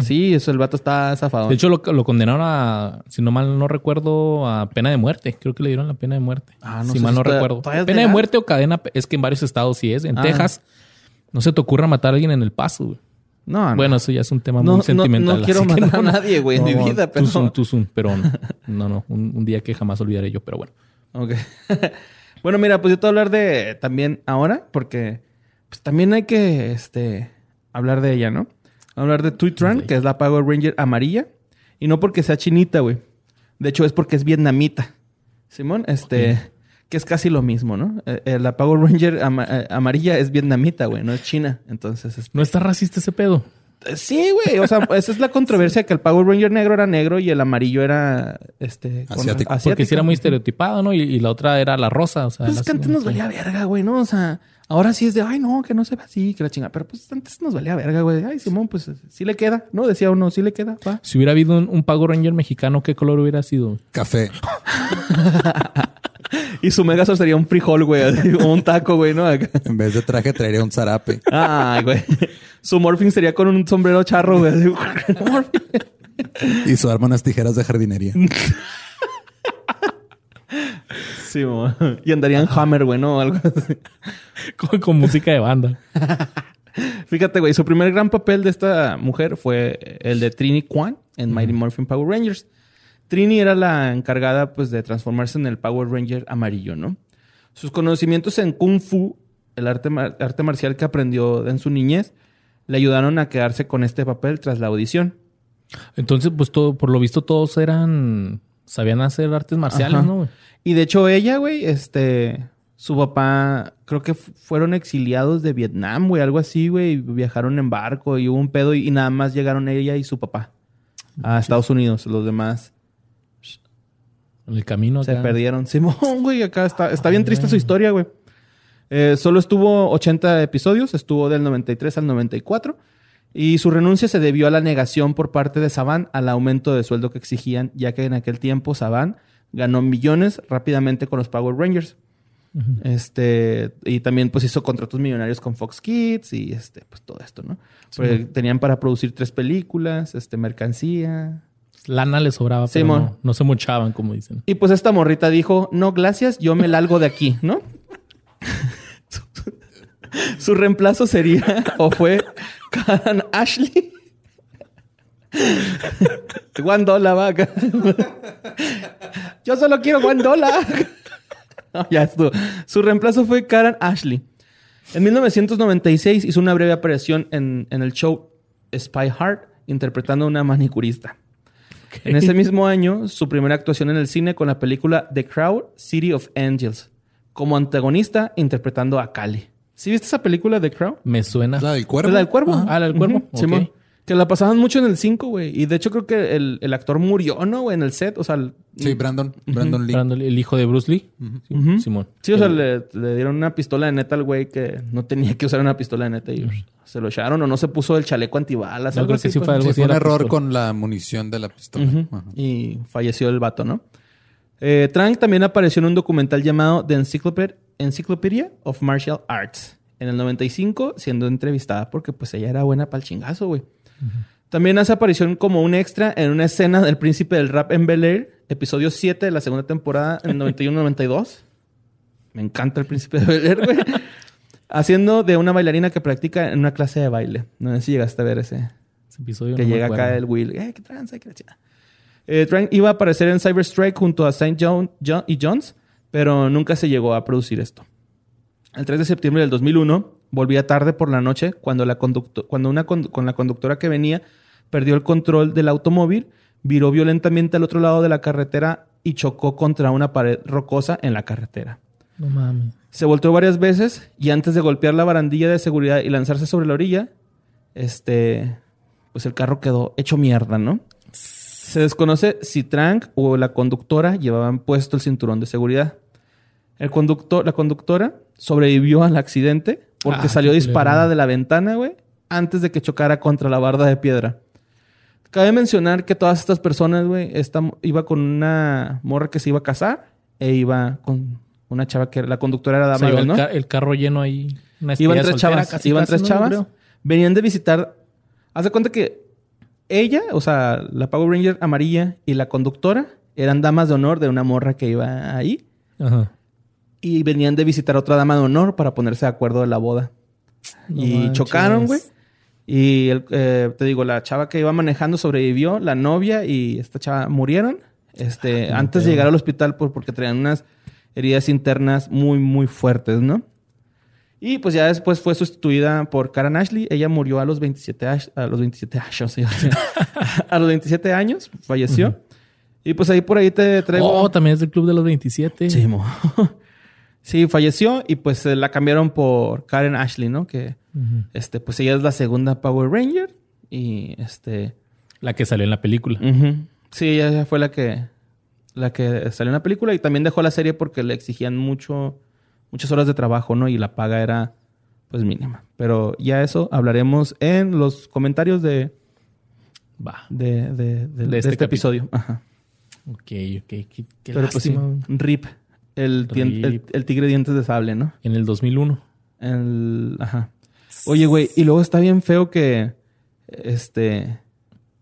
Sí, eso, el vato está zafado. De hecho, lo, lo condenaron a, si no mal no recuerdo, a pena de muerte. Creo que le dieron la pena de muerte. Ah, no si sé mal si no recuerdo. Pena de muerte o cadena, es que en varios estados sí es. En Ah. Texas, no se te ocurra matar a alguien en el paso, güey. no, no. Bueno, eso ya es un tema No, muy sentimental. no quiero matar a nadie, güey, en mi vida, pero- soon, too soon, pero no, no, no. Un, un día que jamás olvidaré yo, pero bueno. Ok. bueno, mira, pues yo te voy a hablar de también ahora, porque pues también hay que este, hablar de ella, ¿no? Hablar de Tuitran, que es la Power Ranger amarilla. Y no porque sea chinita, güey. De hecho, es porque es vietnamita. Simón, este, que es casi lo mismo, ¿no? Eh, la Power Ranger ama- eh, amarilla es vietnamita, güey, no es china. Entonces, este, ¿No está racista ese pedo? eh, Sí, güey. O sea, esa es la controversia que el Power Ranger negro era negro y el amarillo era este con- Asiático. Porque si era muy estereotipado, ¿no? Y, y la otra era la rosa. O sea, Pues es que antes nos valía verga, güey, ¿no? O sea, ahora sí es de, ay, no, que no se ve así, que la chinga. Pero pues antes nos valía verga, güey. Ay, Simón, pues sí le queda, ¿no? Decía uno, sí le queda, va. Si hubiera habido un, un Power Ranger mexicano, ¿qué color hubiera sido? Café. Y su Megazord sería un frijol, güey, un taco, güey, ¿no? Acá. En vez de traje traería un zarape. Ay, güey. Su Morphin sería con un sombrero charro, güey. Y su arma unas tijeras de jardinería. Sí, mo. Y andaría en Hammer, güey, ¿no? Algo así. con, con música de banda. Fíjate, güey, su primer gran papel de esta mujer fue el de Trini Kwan en Mighty Morphin Power Rangers. Trini era la encargada, pues, de transformarse en el Power Ranger amarillo, ¿no? Sus conocimientos en Kung Fu, el arte, mar- arte marcial que aprendió en su niñez, le ayudaron a quedarse con este papel tras la audición. Entonces, pues todo, por lo visto, todos eran. Sabían hacer artes marciales, Ajá. ¿no? Y de hecho, ella, güey, este. Su papá, creo que fu- fueron exiliados de Vietnam, güey, algo así, güey. Viajaron en barco y hubo un pedo y, y nada más llegaron ella y su papá a Estados Unidos. Los demás En el camino. se acá. perdieron. Simón, güey, acá está, está bien triste su historia, güey. Eh, solo estuvo 80 episodios, estuvo del 93 al 94. Y su renuncia se debió a la negación por parte de Saban al aumento de sueldo que exigían, ya que en aquel tiempo Saban ganó millones rápidamente con los Power Rangers. Este, y también pues hizo contratos millonarios con Fox Kids y este, pues todo esto, ¿no? Tenían para producir tres películas, este, mercancía. Lana le sobraba, pero no, no se mochaban, como dicen. Y pues esta morrita dijo, no, gracias, yo me largo de aquí, ¿no? su, su reemplazo sería, o fue, Karen Ashley. Guandola, vaca. yo solo quiero Guandola. No, ya estuvo. Su reemplazo fue Karen Ashley. En 1996 hizo una breve aparición en, en el show Spy Heart, interpretando a una manicurista. En ese mismo año, su primera actuación en el cine con la película The Crowd, City of Angels, como antagonista interpretando a Kali. ¿Sí viste esa película The Crowd? Me suena. ¿La del cuervo? ¿La del cuervo? Ah, la del cuervo. Simón. Que la pasaban mucho en el 5, güey. Y de hecho creo que el, el actor murió, ¿no? güey? En el set. O sea, el- Sí, Brandon. Brandon Lee. Brandon, el hijo de Bruce Lee. Sí. Simón. Sí, o sea, le, le dieron una pistola de neta al güey que no tenía que usar una pistola de neta y se lo echaron o no se puso el chaleco antibalas. Yo algo creo que así, sí pues. fue algo Sí, así. fue un error pistola. con la munición de la pistola. Y falleció el vato, ¿no? Eh, Trank también apareció en un documental llamado The Encycloped- Encyclopedia of Martial Arts en el 95, siendo entrevistada porque pues ella era buena para el chingazo, güey. También hace aparición como un extra en una escena del Príncipe del Rap en Bel Air, episodio 7 de la segunda temporada en 91-92. Me encanta el Príncipe de Bel Air, güey. Haciendo de una bailarina que practica en una clase de baile. No sé si llegaste a ver ese, Ese episodio que no llega acá el Will. Eh, qué tranza, qué. Eh, Trank iba a aparecer en Cyber Strike junto a St. John, John y Jones, pero nunca se llegó a producir esto. El 3 de septiembre del 2001, volvía tarde por la noche cuando, la cuando una con, con la conductora que venía perdió el control del automóvil, viró violentamente al otro lado de la carretera y chocó contra una pared rocosa en la carretera. No mames. Se volteó varias veces y antes de golpear la barandilla de seguridad y lanzarse sobre la orilla, este, pues el carro quedó hecho mierda, ¿no? Se desconoce si Trank o la conductora llevaban puesto el cinturón de seguridad. El conductor, la conductora sobrevivió al accidente porque Ah, salió disparada de la ventana, güey, antes de que chocara contra la barda de piedra. Cabe mencionar que todas estas personas, güey, esta iba con una morra que se iba a casar e iba con una chava que la conductora era O dama sea, de iba honor. el, ca- el carro lleno ahí. Una Iban tres soltera, chavas. casi, iban casi, tres ¿no? chavas. Venían de visitar. Haz de cuenta que ella, o sea, la Power Ranger amarilla y la conductora eran damas de honor de una morra que iba ahí. Ajá. Y venían de visitar a otra dama de honor para ponerse de acuerdo de la boda. No y manches. chocaron, güey. Y el- eh, te digo, la chava que iba manejando sobrevivió, la novia y esta chava murieron. Este, antes de llegar al hospital por- porque traían unas heridas internas muy, muy fuertes, ¿no? Y pues ya después fue sustituida por Karen Ashley. Ella murió a los 27, años- a los 27 años. a los 27 años falleció. Y pues ahí por ahí te traigo... Oh, también es del club de los 27. Sí, mo. Sí, falleció y pues eh, la cambiaron por Karen Ashley, ¿no? Que este, pues ella es la segunda Power Ranger y este, La que salió en la película. sí, ella fue la que la que salió en la película y también dejó la serie porque le exigían mucho muchas horas de trabajo, ¿no? Y la paga era pues mínima. Pero ya eso hablaremos en los comentarios de Va. de, de- de- este, este episodio. Ajá. Ok, ok. Qué, qué Pero pues sí. Rip, el, tigre de dientes de sable, ¿no? En el 2001. El, ajá. Oye, güey, y luego está bien feo que, este,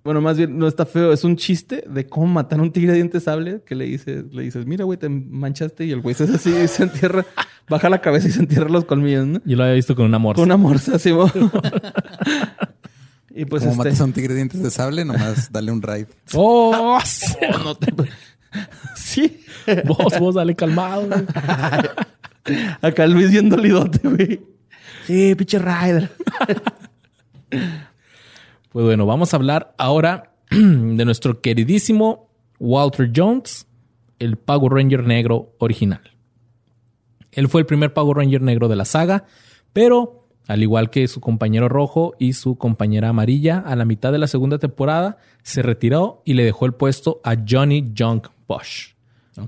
bueno, más bien no está feo, es un chiste de cómo matar a un tigre de dientes sable que le dices, le dices, mira, güey, te manchaste y el güey se hace así, y se entierra, baja la cabeza y se entierra los colmillos, ¿no? Yo lo había visto con una morsa. Con una morsa, así, mo. Y pues Como este... matas a un tigre de dientes de sable, nomás dale un raid. ¡Oh! sí. no te- Sí. vos, vos, dale calmado. güey. Acá Luis bien dolidote, güey. Sí, pinche Ryder. Pues bueno, vamos a hablar ahora de nuestro queridísimo Walter Jones, el Power Ranger negro original. Él fue el primer Power Ranger negro de la saga, pero al igual que su compañero rojo y su compañera amarilla, a la mitad de la segunda temporada se retiró y le dejó el puesto a Johnny Junk Bosch,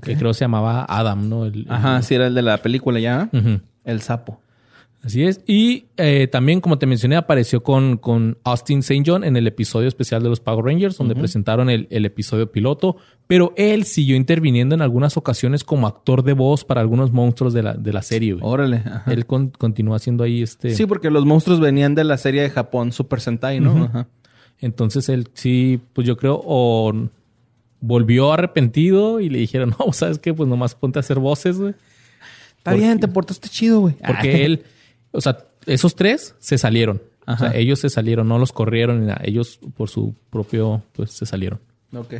que creo se llamaba Adam, ¿no? El- el- Ajá, sí, era el de la película ya. El sapo. Así es. Y eh, también, como te mencioné, apareció con, con Austin St. John en el episodio especial de los Power Rangers, donde presentaron el, el episodio piloto. Pero él siguió interviniendo en algunas ocasiones como actor de voz para algunos monstruos de la, de la serie. güey. Órale. ajá. Él con- continúa haciendo ahí este. Sí, porque los monstruos venían de la serie de Japón, Super Sentai, ¿no? Ajá. Entonces él sí, pues yo creo, o volvió arrepentido y le dijeron, no, ¿sabes qué? Pues nomás ponte a hacer voces, güey. Está Porque- bien, te portaste chido, güey. Porque él, o sea, esos tres se salieron. O sea, Ajá. ellos se salieron, no los corrieron ni nada. Ellos por su propio, pues se salieron. Ok.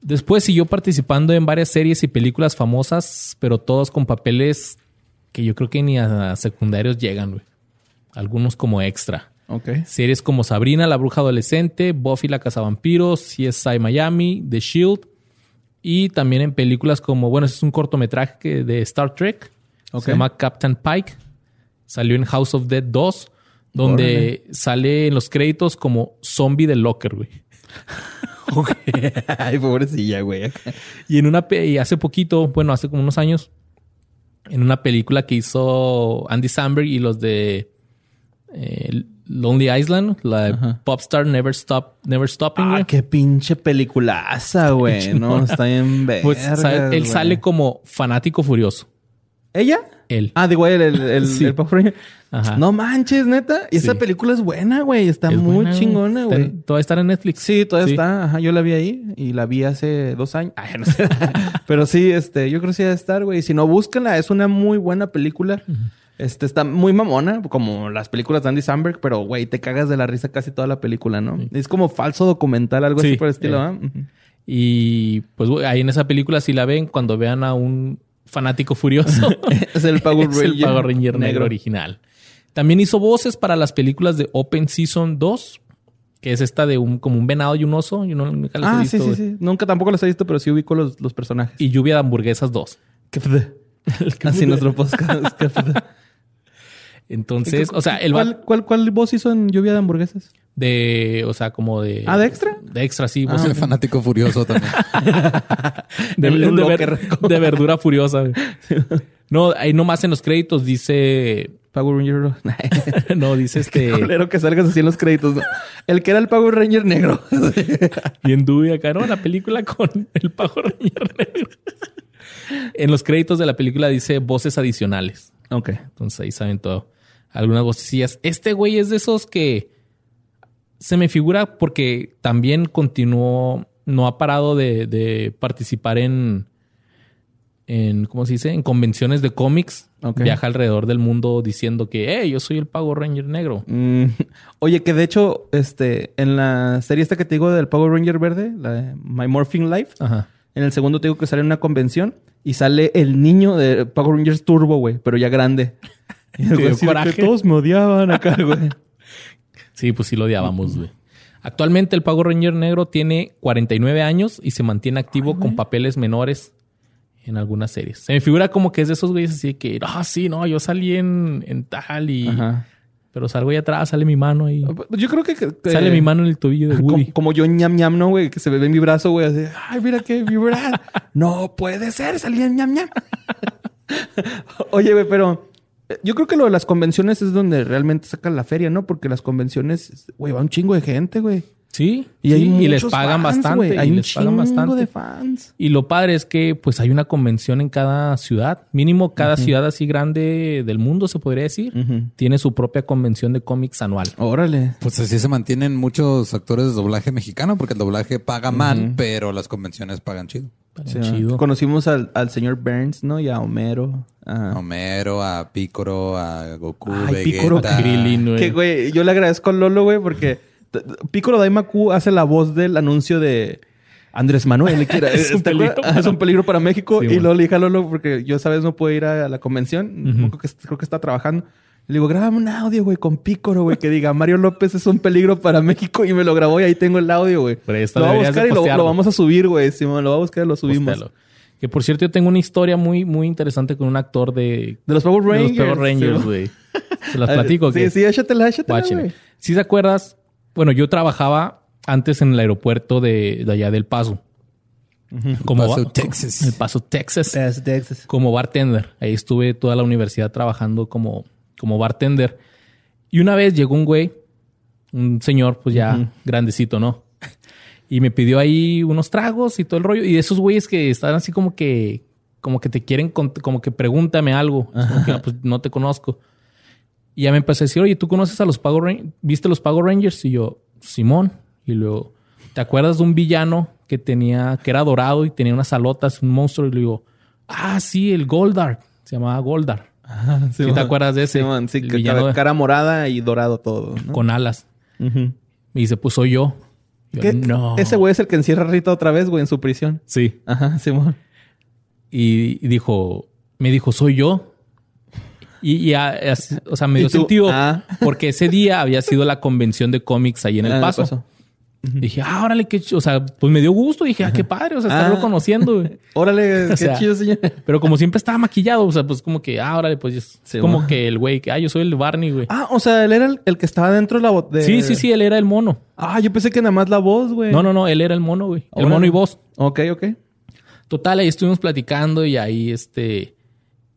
Después siguió participando en varias series y películas famosas, pero todos con papeles que yo creo que ni a secundarios llegan, güey. Algunos como extra. Ok. Series como Sabrina, la bruja adolescente, Buffy la cazavampiros, CSI Miami, The Shield. Y también en películas como, bueno, es un cortometraje de Star Trek. Ok. Se llama Captain Pike. Salió en House of Dead 2, donde sale en los créditos como zombie del locker, güey. Ay, pobrecilla, güey. Y en una y hace poquito, bueno, hace como unos años, en una película que hizo Andy Samberg y los de eh, Lonely Island, la de. Popstar Never Stop, Never Stopping, Ah, güey. qué pinche peliculaza, güey. No, está bien vergas, Pues sa- él güey. sale como fanático furioso. ¿Ella? Él. Ah, digo, el, el, el, Sí. el. Ajá. No manches, neta. Y esa película es buena, güey. Está Es muy buena, chingona, güey. Todavía está en Netflix. Sí, todavía Sí. está. Ajá, yo la vi ahí y la vi hace dos años. Ay, no sé. Pero sí, este, yo creo que sí debe estar, güey. Si no, búsquenla. Es una muy buena película. Este, está muy mamona, como las películas de Andy Samberg, pero, güey, te cagas de la risa casi toda la película, ¿no? Es como falso documental, algo Sí, así por el estilo, eh. ¿ah? Y pues ahí en esa película, si la ven, cuando vean a un fanático furioso, Es el Power Ranger. el Power Ranger negro original. También hizo voces para las películas de Open Season 2, que es esta de un como un venado y un oso. Yo no, nunca las he Ah, visto, sí, sí, sí. Nunca tampoco los he visto, pero sí ubico los, los personajes. Y Lluvia de Hamburguesas 2. ¿Qué fue? Así nuestro podcast. ¿Qué? Entonces, o sea, el ¿Cuál, cuál, ¿Cuál voz hizo en Lluvia de Hamburguesas? de, o sea, como de... Ah, ¿de extra? De extra, sí. Ah, fanático furioso también. de, ver- verdura furiosa. No, ahí nomás en los créditos dice... Power Ranger. No, dice este... Culero que salgas así en los créditos. ¿no? El que era el Power Ranger negro. Bien dude acá, ¿no? La película con el Power Ranger negro. En los créditos de la película dice voces adicionales. Ok. Entonces ahí saben todo. Algunas vocecillas. Este güey es de esos que se me figura porque también continuó, no ha parado de, de participar en, en, ¿cómo se dice? En convenciones de cómics. Ok. Viaja alrededor del mundo diciendo que, hey, yo soy el Power Ranger negro. Mm, Oye, que de hecho, este, en la serie esta que te digo del Power Ranger verde, la de My Morphing Life, Ajá. En el segundo te digo que sale en una convención y sale el niño de Power Rangers Turbo, güey, pero ya grande. Y el güey que todos me odiaban acá, güey. Sí, pues sí lo odiábamos, güey. Actualmente el Power Ranger negro tiene 49 años y se mantiene activo con papeles menores en algunas series. Se me figura como que es de esos güeyes así que, ah, sí, no, yo salí en, en tal y... Ajá. Pero salgo ahí atrás, sale mi mano ahí. Yo creo que... que- Sale mi mano en el tobillo de Woody. Como, como yo ñam ñam, ¿no, güey? Que se ve en mi brazo, güey. Así, ay, mira qué vibrar. no puede ser, salía ñam ñam. Oye, güey, pero eh, yo creo que lo de las convenciones es donde realmente sacan la feria, ¿no? Porque las convenciones, güey, va un chingo de gente, güey. Sí, Y, sí, hay y les pagan fans, bastante. Hay y un les pagan bastante. de fans. Y lo padre es que pues hay una convención en cada ciudad. Mínimo cada ciudad así grande del mundo, se podría decir. Tiene su propia convención de cómics anual. Órale. Pues así se mantienen muchos actores de doblaje mexicano, porque el doblaje paga mal, pero las convenciones pagan chido. Chido. Conocimos al, al señor Burns, ¿no? Y a Homero. a- Homero, a Pícoro, a Goku, Ay, Vegeta. Pícoro, Krillin, güey. Que, güey, yo le agradezco a Lolo, güey, porque Piccolo Daimaku hace la voz del anuncio de Andrés Manuel. que era- Es un ¿te acuerdas? peligro Ah, es un peligro para México. Sí, y le dije a Lolo, porque yo, sabes, no puedo ir a la convención. Creo, que, creo que está trabajando. Le digo, grábame un audio, güey, con Pícoro, güey, que diga Mario López es un peligro para México. Y me lo grabó y ahí tengo el audio, güey. Lo voy a de buscar y lo, lo vamos a subir, güey. Simón, lo voy a buscar lo subimos. Que por cierto, yo tengo una historia muy, muy interesante con un actor de, De los Power de Rangers. los Power Rangers, sí, güey. ¿Se las Ah, platico? Sí, sí, échatela, échatela. Si te acuerdas, bueno, yo trabajaba antes en el aeropuerto de, de allá del Paso. Como Paso, Texas. El Paso, Texas. Texas, Texas. Como bartender. Ahí estuve toda la universidad trabajando como, como bartender. Y una vez llegó un güey, un señor, pues ya grandecito, ¿no? Y me pidió ahí unos tragos y todo el rollo. Y de esos güeyes que están así como que, como que te quieren, como que pregúntame algo. Es como que, "Ah, pues no te conozco. Y ya me empecé a decir, oye, ¿tú conoces a los Power Rangers? ¿Viste los Power Rangers? Y yo, Simón. Y luego, ¿te acuerdas de un villano que tenía, que era dorado y tenía unas alotas, un monstruo? Y le digo, ah, sí, el Goldar. Se llamaba Goldar. ¿Sí te acuerdas de ese? Simón, sí, que cara, de- cara morada y dorado todo. ¿no? Con alas. Ujú. Me dice, pues soy yo. Yo, ¿Qué? no. Ese güey es el que encierra a Rita otra vez, güey, en su prisión. Sí. Ajá, Simón. Y, y dijo, me dijo, soy yo. Y, y a- as- o sea, me ¿Y dio sentido Ah. porque ese día había sido la convención de cómics ahí en El Ah, Paso. Dije, ah, órale, qué ch-". O sea, pues me dio gusto. Dije, ah, qué padre, o sea, estarlo Ah. conociendo. güey. Órale, qué sea, chido, señor. Pero como siempre estaba maquillado, o sea, pues como que, ah, órale, pues Sí, como bueno. que el güey que, ah, yo soy el Barney, güey. Ah, o sea, él era el, el que estaba dentro de la voz. Sí, sí, sí, él era el mono. Ah, yo pensé que nada más la voz, güey. No, no, no, él era el mono, güey. El Órale. mono y voz. Ok, ok. Total, ahí estuvimos platicando y ahí, este,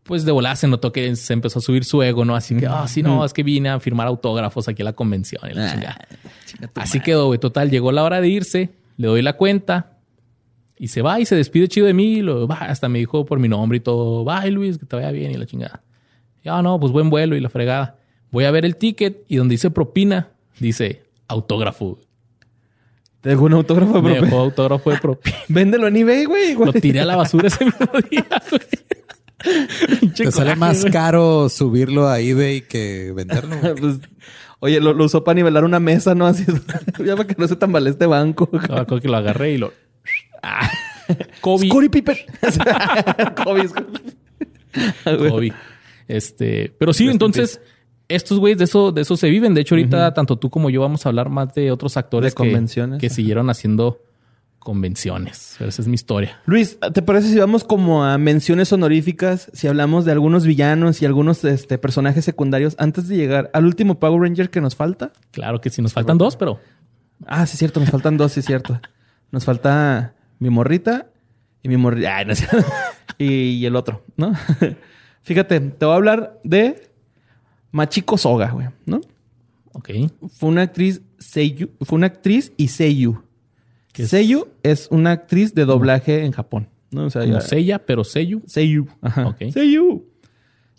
pues de volada se notó que se empezó a subir su ego, ¿no? Así que, ah, sí, no, es que vine a firmar autógrafos aquí a la convención y la Ah, chingada. Así quedó, güey. Total, llegó la hora de irse, le doy la cuenta y se va y se despide chido de mí. y Lo, va, hasta me dijo por mi nombre y todo, bye Luis, que te vaya bien y la chingada. Y, ah, no, pues buen vuelo y la fregada. Voy a ver el ticket y donde dice propina, dice autógrafo. Te dejó un autógrafo, Me pero dejó autógrafo de propina. véndelo en eBay, güey. Lo tiré a la basura ese mismo día, güey. Te sale más caro subirlo a eBay que venderlo. Pues, oye, lo, lo usó para nivelar una mesa, ¿no? Así, ya para que no se tambalee este banco. No, acuerdo que lo agarré y lo. Ah. Kobe. Scottie Pippen. Kobe. Kobe. Este, pero sí, entonces, estos güeyes de eso, de eso se viven. De hecho, ahorita tanto tú como yo vamos a hablar más de otros actores De que- convenciones, que, siguieron haciendo convenciones. Pero esa es mi historia. Luis, ¿te parece si vamos como a menciones honoríficas? Si hablamos de algunos villanos y algunos este, personajes secundarios antes de llegar al último Power Ranger que nos falta. Claro que sí, nos faltan dos, pero Ah, sí, es cierto, nos faltan dos, sí, es cierto. Nos falta mi morrita y mi morrita. No y el otro, ¿no? Fíjate, te voy a hablar de Machiko Soga, güey, ¿no? ok. Fue una actriz seiyu, fue una actriz y seiyu. ¿Qué es? Seiyu es una actriz de doblaje en Japón, ¿no? O sea, Como ya- Seiya, pero Seiyu. Seiyu. Ajá. Ok. Seiyu.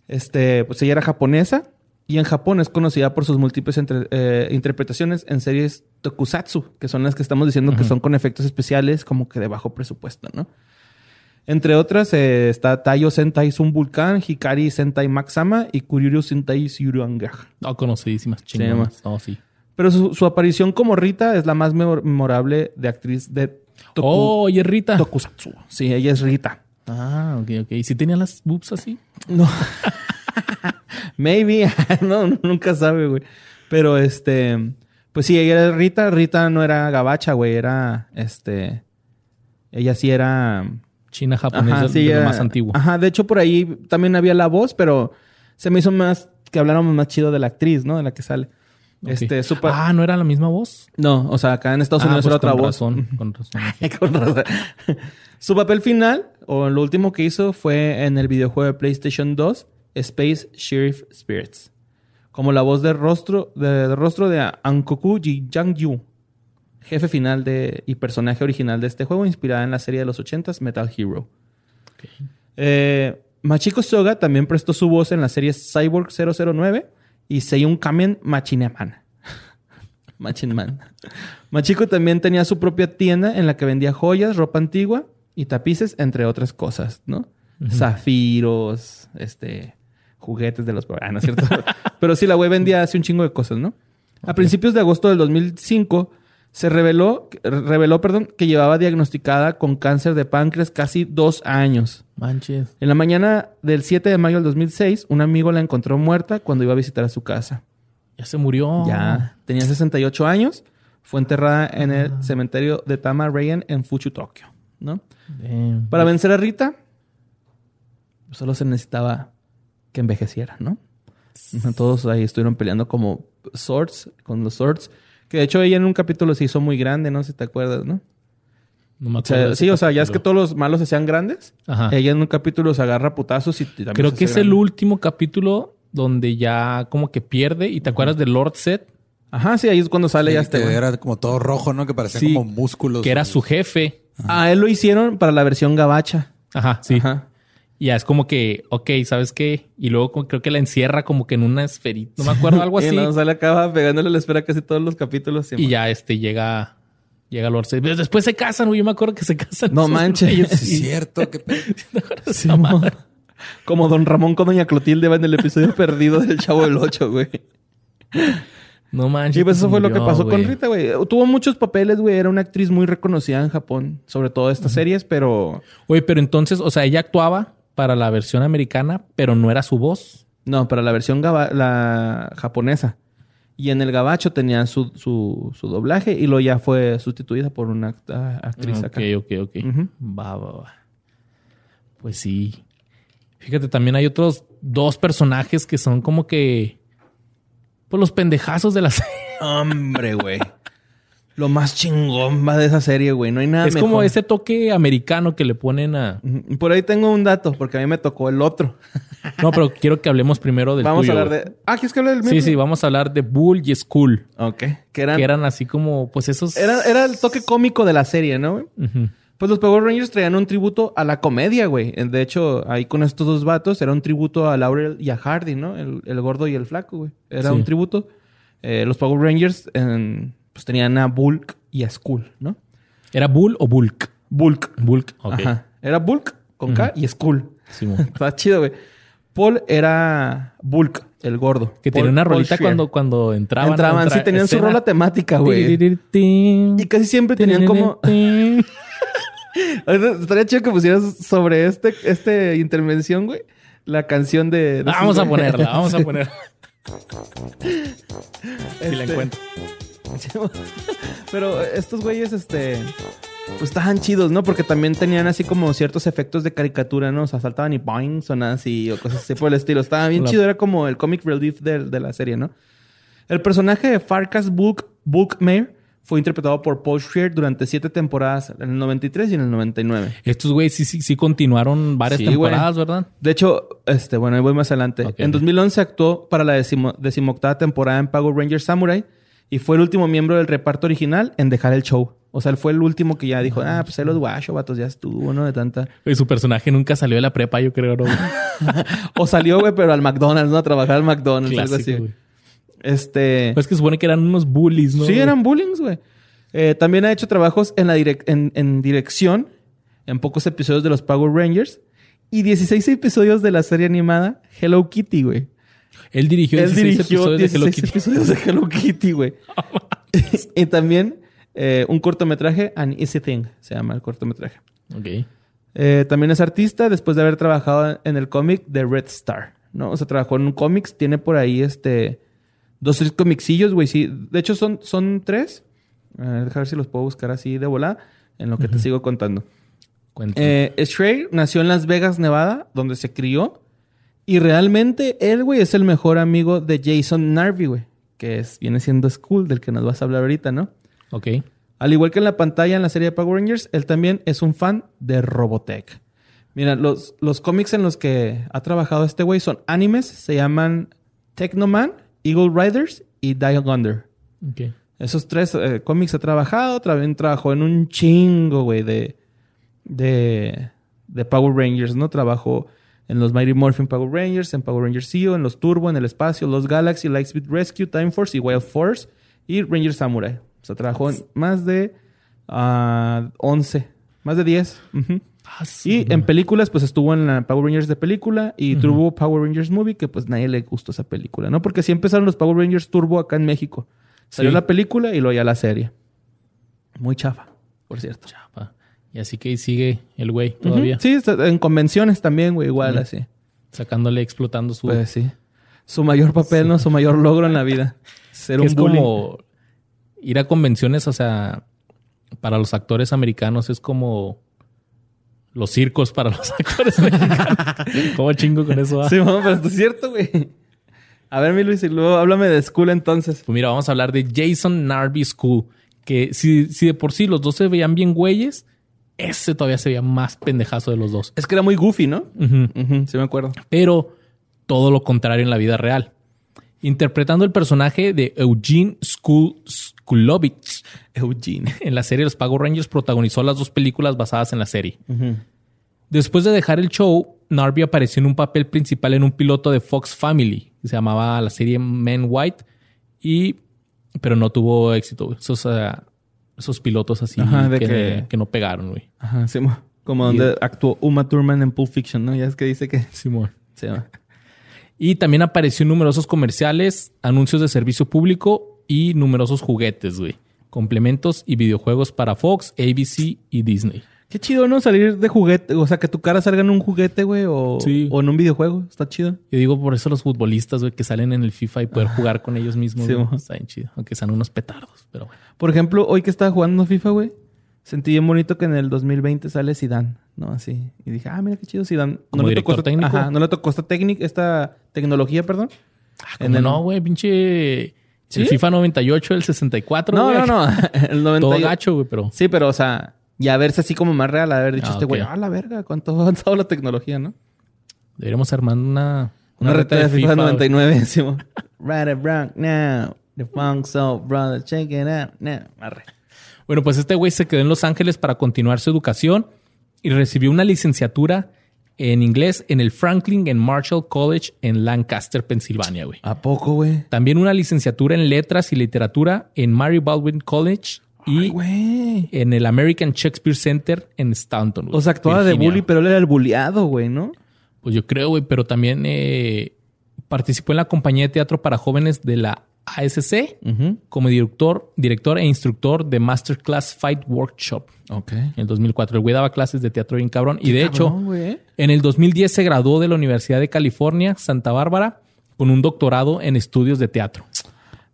Este, pues ella era japonesa y en Japón es conocida por sus múltiples entre- eh, interpretaciones en series tokusatsu, que son las que estamos diciendo que son con efectos especiales como que de bajo presupuesto, ¿no? Entre otras eh, está Taiyo Sentai Sun Vulcan, Hikari Sentai Maxama y Kuryuru Sentai Syuranga. No, conocidísimas chingonas. No, sí. Pero su, su aparición como Rita es la más memor- memorable de actriz de toku- Oh, oye, Rita. tokusatsu. Sí, ella es Rita. Ah, ok, ok. ¿Y si tenía las boobs así? No. Maybe. no, nunca sabe, güey. Pero este. Pues sí, ella era Rita. Rita no era gabacha, güey. Era este. Ella sí era. China japonesa Ajá, sí, de lo más antiguo. Ajá, de hecho, por ahí también había la voz, pero se me hizo más que habláramos más chido de la actriz, ¿no? De la que sale. Este, super. Ah, ¿no era la misma voz? No, o sea, acá en Estados Ah, Unidos pues era otra con voz. con razón. Con razón. Su papel final, o lo último que hizo, fue en el videojuego de PlayStation 2, Space Sheriff Spirits. Como la voz de rostro de, de rostro de Ankoku Ji Yu, jefe final de, y personaje original de este juego, inspirada en la serie de los 80s Metal Hero. Eh, Machiko Soga también prestó su voz en la serie Cyborg 009 y Seiyun Kamen Machineman. Machinman. Machiko también tenía su propia tienda en la que vendía joyas, ropa antigua y tapices, entre otras cosas, ¿no? Zafiros, este, juguetes de los... Ah, no es cierto. Pero sí, la güey vendía hace un chingo de cosas, ¿no? A principios de agosto del 2005 se reveló, reveló perdón, que llevaba diagnosticada con cáncer de páncreas casi dos años. Manches. En la mañana del 7 de mayo del 2006, un amigo la encontró muerta cuando iba a visitar a su casa. Ya se murió. Ya tenía 68 años. Fue enterrada en el cementerio de Tama Reien en Fuchu, Tokio. ¿no? Para vencer a Rita, solo se necesitaba que envejeciera, ¿no? Todos ahí estuvieron peleando como swords, con los swords. Que de hecho ella en un capítulo se hizo muy grande, no sé si te acuerdas, ¿no? No me O sea, acuerdo sí, o sea, ya es que todos los malos se hacían grandes. Ajá. Ella en un capítulo se agarra putazos y también Creo se que es el último capítulo donde ya como que pierde. ¿Y te acuerdas de Lord Set? Ajá, sí, ahí es cuando sale ya este que era como todo rojo, ¿no? Que parecía Sí, como músculos. Que era su jefe. A él lo hicieron para la versión gabacha. Ajá, sí. Ajá. Y ya es como que, ok, ¿sabes qué? Y luego como- creo que la encierra como que en una esferita. No me acuerdo, algo Y así. no, sale acaba pegándole la espera casi todos los capítulos. sí, y man. ya este llega... Llega Lord Set. Después se casan, güey. Yo me acuerdo que se casan. No manches. es cierto. qué. Como Don Ramón con Doña Clotilde va en el episodio perdido del Chavo del Ocho, güey. No manches. Sí, pues eso fue lo que pasó con güey. Rita, güey. Tuvo muchos papeles, güey. Era una actriz muy reconocida en Japón, sobre todo estas series, pero Oye, pero entonces, o sea, ella actuaba para la versión americana, pero no era su voz. no, para la versión la japonesa. Y en el gabacho tenía su, su, su doblaje y luego ya fue sustituida por una act- ah, actriz Ok, acá. ok, ok. Ujú. Va, va, va. Pues sí. Fíjate, también hay otros dos personajes que son como que. Pues los pendejazos de la serie. Hombre, güey. Lo más chingón va de esa serie, güey. No hay nada es como ese toque americano que le ponen a. Por ahí tengo un dato, porque a mí me tocó el otro. No, pero quiero que hablemos primero del Vamos tuyo, a hablar güey. de. Ah, ¿quieres que hable del mío? Sí, sí, vamos a hablar de Bull y Skull. Ok. Que eran. Que eran así como, pues esos. Era, era el toque cómico de la serie, ¿no? güey? Pues los Power Rangers traían un tributo a la comedia, güey. De hecho, ahí con estos dos vatos era un tributo a Laurel y a Hardy, ¿no? El, el gordo y el flaco, güey. Era Sí. un tributo. Eh, los Power Rangers en- pues tenían a Bulk y a Skull, ¿no? ¿Era Bull o Bulk? Bulk. Bulk, ok. Ajá. Era Bulk con K y Skull. Simón. Está chido, güey. Paul era Bulk, el gordo. Que Paul- tenía una rolita cuando, cuando entraban. Entraban, sí, tenían su escena. rola temática, güey. Y casi siempre tenían como... Estaría chido que pusieras sobre este, este intervención, güey, la canción de... de Vamos a ponerla, vamos a ponerla. Si la Este, encuentro. Pero estos güeyes, este... Pues estaban chidos, ¿no? Porque también tenían así como ciertos efectos de caricatura, ¿no? O sea, saltaban y boing, sonaban así o cosas así por el estilo. Estaba bien chido, era como el comic relief de, de la serie, ¿no? El personaje de Farkas Bulk, Bulkmare fue interpretado por Paul Scheer durante siete temporadas, en el 93 y en el 99. Estos güeyes sí, sí, sí continuaron varias Sí, temporadas, ¿verdad? De hecho, este, bueno, ahí voy más adelante. Ok. En 2011 actuó para la decimo- decimoctava temporada en Power Rangers Samurai y fue el último miembro del reparto original en dejar el show. O sea, él fue el último que ya dijo, ah, pues ahí los guacho, vatos, ya estuvo, ¿no? De tanta... Y su personaje nunca salió de la prepa, yo creo, ¿no? O salió, güey, pero al McDonald's, ¿no? A trabajar al McDonald's, algo así. Clásico. Este... Pues que supone que eran unos bullies, ¿no? sí, eran bullying, güey. Eh, también ha hecho trabajos en, la direc- en, en dirección, en pocos episodios de los Power Rangers y 16 episodios de la serie animada Hello Kitty, güey. Él dirigió Él 16 dirigió episodios de Hello 16 Kitty. episodios de Hello Kitty, güey. y también eh, un cortometraje, An Easy Thing, se llama el cortometraje. Ok. Eh, también es artista después de haber trabajado en el cómic de Red Star, ¿no? O sea, trabajó en un cómics, tiene por ahí este... Dos, tres comicsillos, güey, sí. De hecho, son, son tres. A ver, ver si los puedo buscar así de volada en lo que te sigo contando. Eh, Schreier nació en Las Vegas, Nevada, donde se crió. Y realmente él, güey, es el mejor amigo de Jason Narvi, güey. Que es, viene siendo Skull, del que nos vas a hablar ahorita, ¿no? ok. Al igual que en la pantalla en la serie de Power Rangers, él también es un fan de Robotech. Mira, los, los cómics en los que ha trabajado este güey son animes, se llaman Technoman, Eagle Riders y Dial Under. Ok. Esos tres eh, cómics ha trabajado. También trabajó en un chingo, güey, de, de, de Power Rangers, ¿no? Trabajó en los Mighty Morphin Power Rangers, en Power Rangers Zeo, en los Turbo, en el espacio, los Galaxy, Lightspeed Rescue, Time Force y Wild Force y Ranger Samurai. O sea, trabajó en más de ah, 11, más de 10. Ujú. Ah, sí, Y en películas, pues estuvo en la Power Rangers de película y Turbo Power Rangers Movie, que pues nadie le gustó esa película, ¿no? Porque sí empezaron los Power Rangers Turbo acá en México. Salió Sí. la película y luego ya la serie. Muy chafa, por cierto. Chapa. Y así que ahí sigue el güey todavía. Ujú. Sí, está- en convenciones también, güey, igual así. Sacándole, explotando su... Pues sí. Su mayor papel, ¿no? Su mayor logro en la vida. Ser un es bully. como ir a convenciones, o sea, para los actores americanos es como los circos para los actores mexicanos. ¿Cómo chingo con eso? ah? Sí, mamá, pero esto es cierto, güey. A ver, mi Luis, y luego háblame de School entonces. Pues mira, vamos a hablar de Jason Narby School. Que si, si de por sí los dos se veían bien güeyes, ese todavía se veía más pendejazo de los dos. Es que era muy goofy, ¿no? Sí me acuerdo. Pero todo lo contrario en la vida real. Interpretando el personaje de Eugene Skul Skulovich Eugene. en la serie Los Power Rangers, protagonizó las dos películas basadas en la serie. Después de dejar el show, Narby apareció en un papel principal en un piloto de Fox Family, que se llamaba la serie Men White, y pero no tuvo éxito. Esos, ah, esos pilotos así Ajá, de que, que- que no pegaron, güey. Ajá, sí, mo- como donde actuó Uma Thurman en Pulp Fiction, ¿no? Ya es que dice que Simón. llama. Y también apareció en numerosos comerciales, anuncios de servicio público y numerosos juguetes, güey. Complementos y videojuegos para Fox, ABC y Disney. Qué chido, ¿no? Salir de juguete. O sea, que tu cara salga en un juguete, güey. O, Sí. o en un videojuego. Está chido. Yo digo por eso los futbolistas, güey, que salen en el FIFA y poder jugar con ellos mismos. Sí. Está bien chido. Aunque sean unos petardos, pero bueno. Por ejemplo, hoy que estaba jugando FIFA, güey. Sentí bien bonito que en el 2020 sale Zidane, ¿no? Así. Y dije, ah, mira qué chido Zidane. ¿Como le tocó esta- técnico? Ajá, no le tocó esta técnica, esta tecnología, perdón. En Como el- no, güey, pinche... ¿Sí? El FIFA 98, el 64, No, güey. no, no. el 90 Todo gacho, güey, pero... Sí, pero, o sea, ya verse así como más real, haber dicho Ah, este güey, ok. ah, la verga, cuánto ha avanzado la tecnología, ¿no? Deberíamos armar una... Una, reta de FIFA, güey. 99, sí, mo. Right rock now. The funk soul, brother, check it out now. Arre. Bueno, pues este güey se quedó en Los Ángeles para continuar su educación y recibió una licenciatura en inglés en el Franklin and Marshall College en Lancaster, Pensilvania, güey. ¿A poco, güey? También una licenciatura en letras y literatura en Mary Baldwin College y Ay, en el American Shakespeare Center en Stanton. güey, O sea, actuaba de bully, pero él era el bulleado, güey, ¿no? Pues yo creo, güey, pero también eh, participó en la compañía de teatro para jóvenes de la ASC como director, director e instructor de Masterclass Fight Workshop. Ok. En el 2004. El güey daba clases de teatro bien cabrón. Y de hecho, Cabrón, güey. en el 2010 se graduó de la Universidad de California, Santa Bárbara, con un doctorado en estudios de teatro.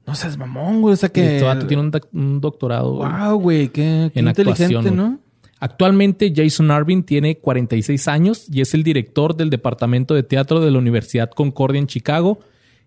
No seas mamón, güey. O sea Que este vato tiene un, doc- un doctorado Wow, güey. Qué, qué en inteligente, actuación. ¿no? Actualmente Jason Arvin tiene 46 años y es el director del departamento de teatro de la Universidad Concordia en Chicago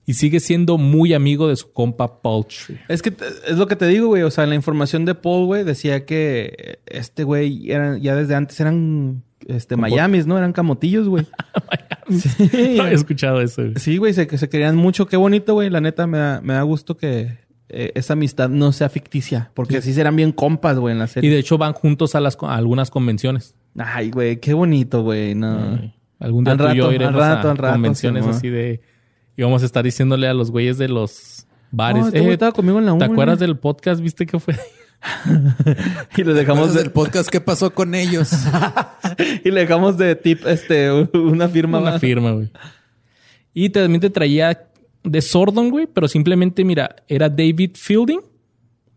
y sigue siendo muy amigo de su compa Paltry. Es que es lo que te digo, güey. O sea, la información de Paul, güey, decía que este güey era, ya desde antes eran este, Miamis, ¿no? Eran camotillos, güey. sí. No había escuchado eso. güey. Sí, güey, se, que se querían mucho. Qué bonito, güey. La neta, me da, me da gusto que eh, esa amistad no sea ficticia. Porque así serán bien compas, güey, en la Y serie. de hecho van juntos a, las, a algunas convenciones. Ay, güey, qué bonito, güey. No. Algún día Al tú y yo iremos al rato, a al rato, convenciones sí, así de... Y vamos a estar diciéndole a los güeyes de los bares. No, este "Eh, estaba conmigo en la ¿Te uni". acuerdas del podcast? ¿Viste que fue? Y le dejamos del de, podcast ¿Qué pasó con ellos? y le dejamos de tip este una firma. Una firma, güey. Y también te traía de Sordon, güey, pero simplemente, mira, era David Fielding,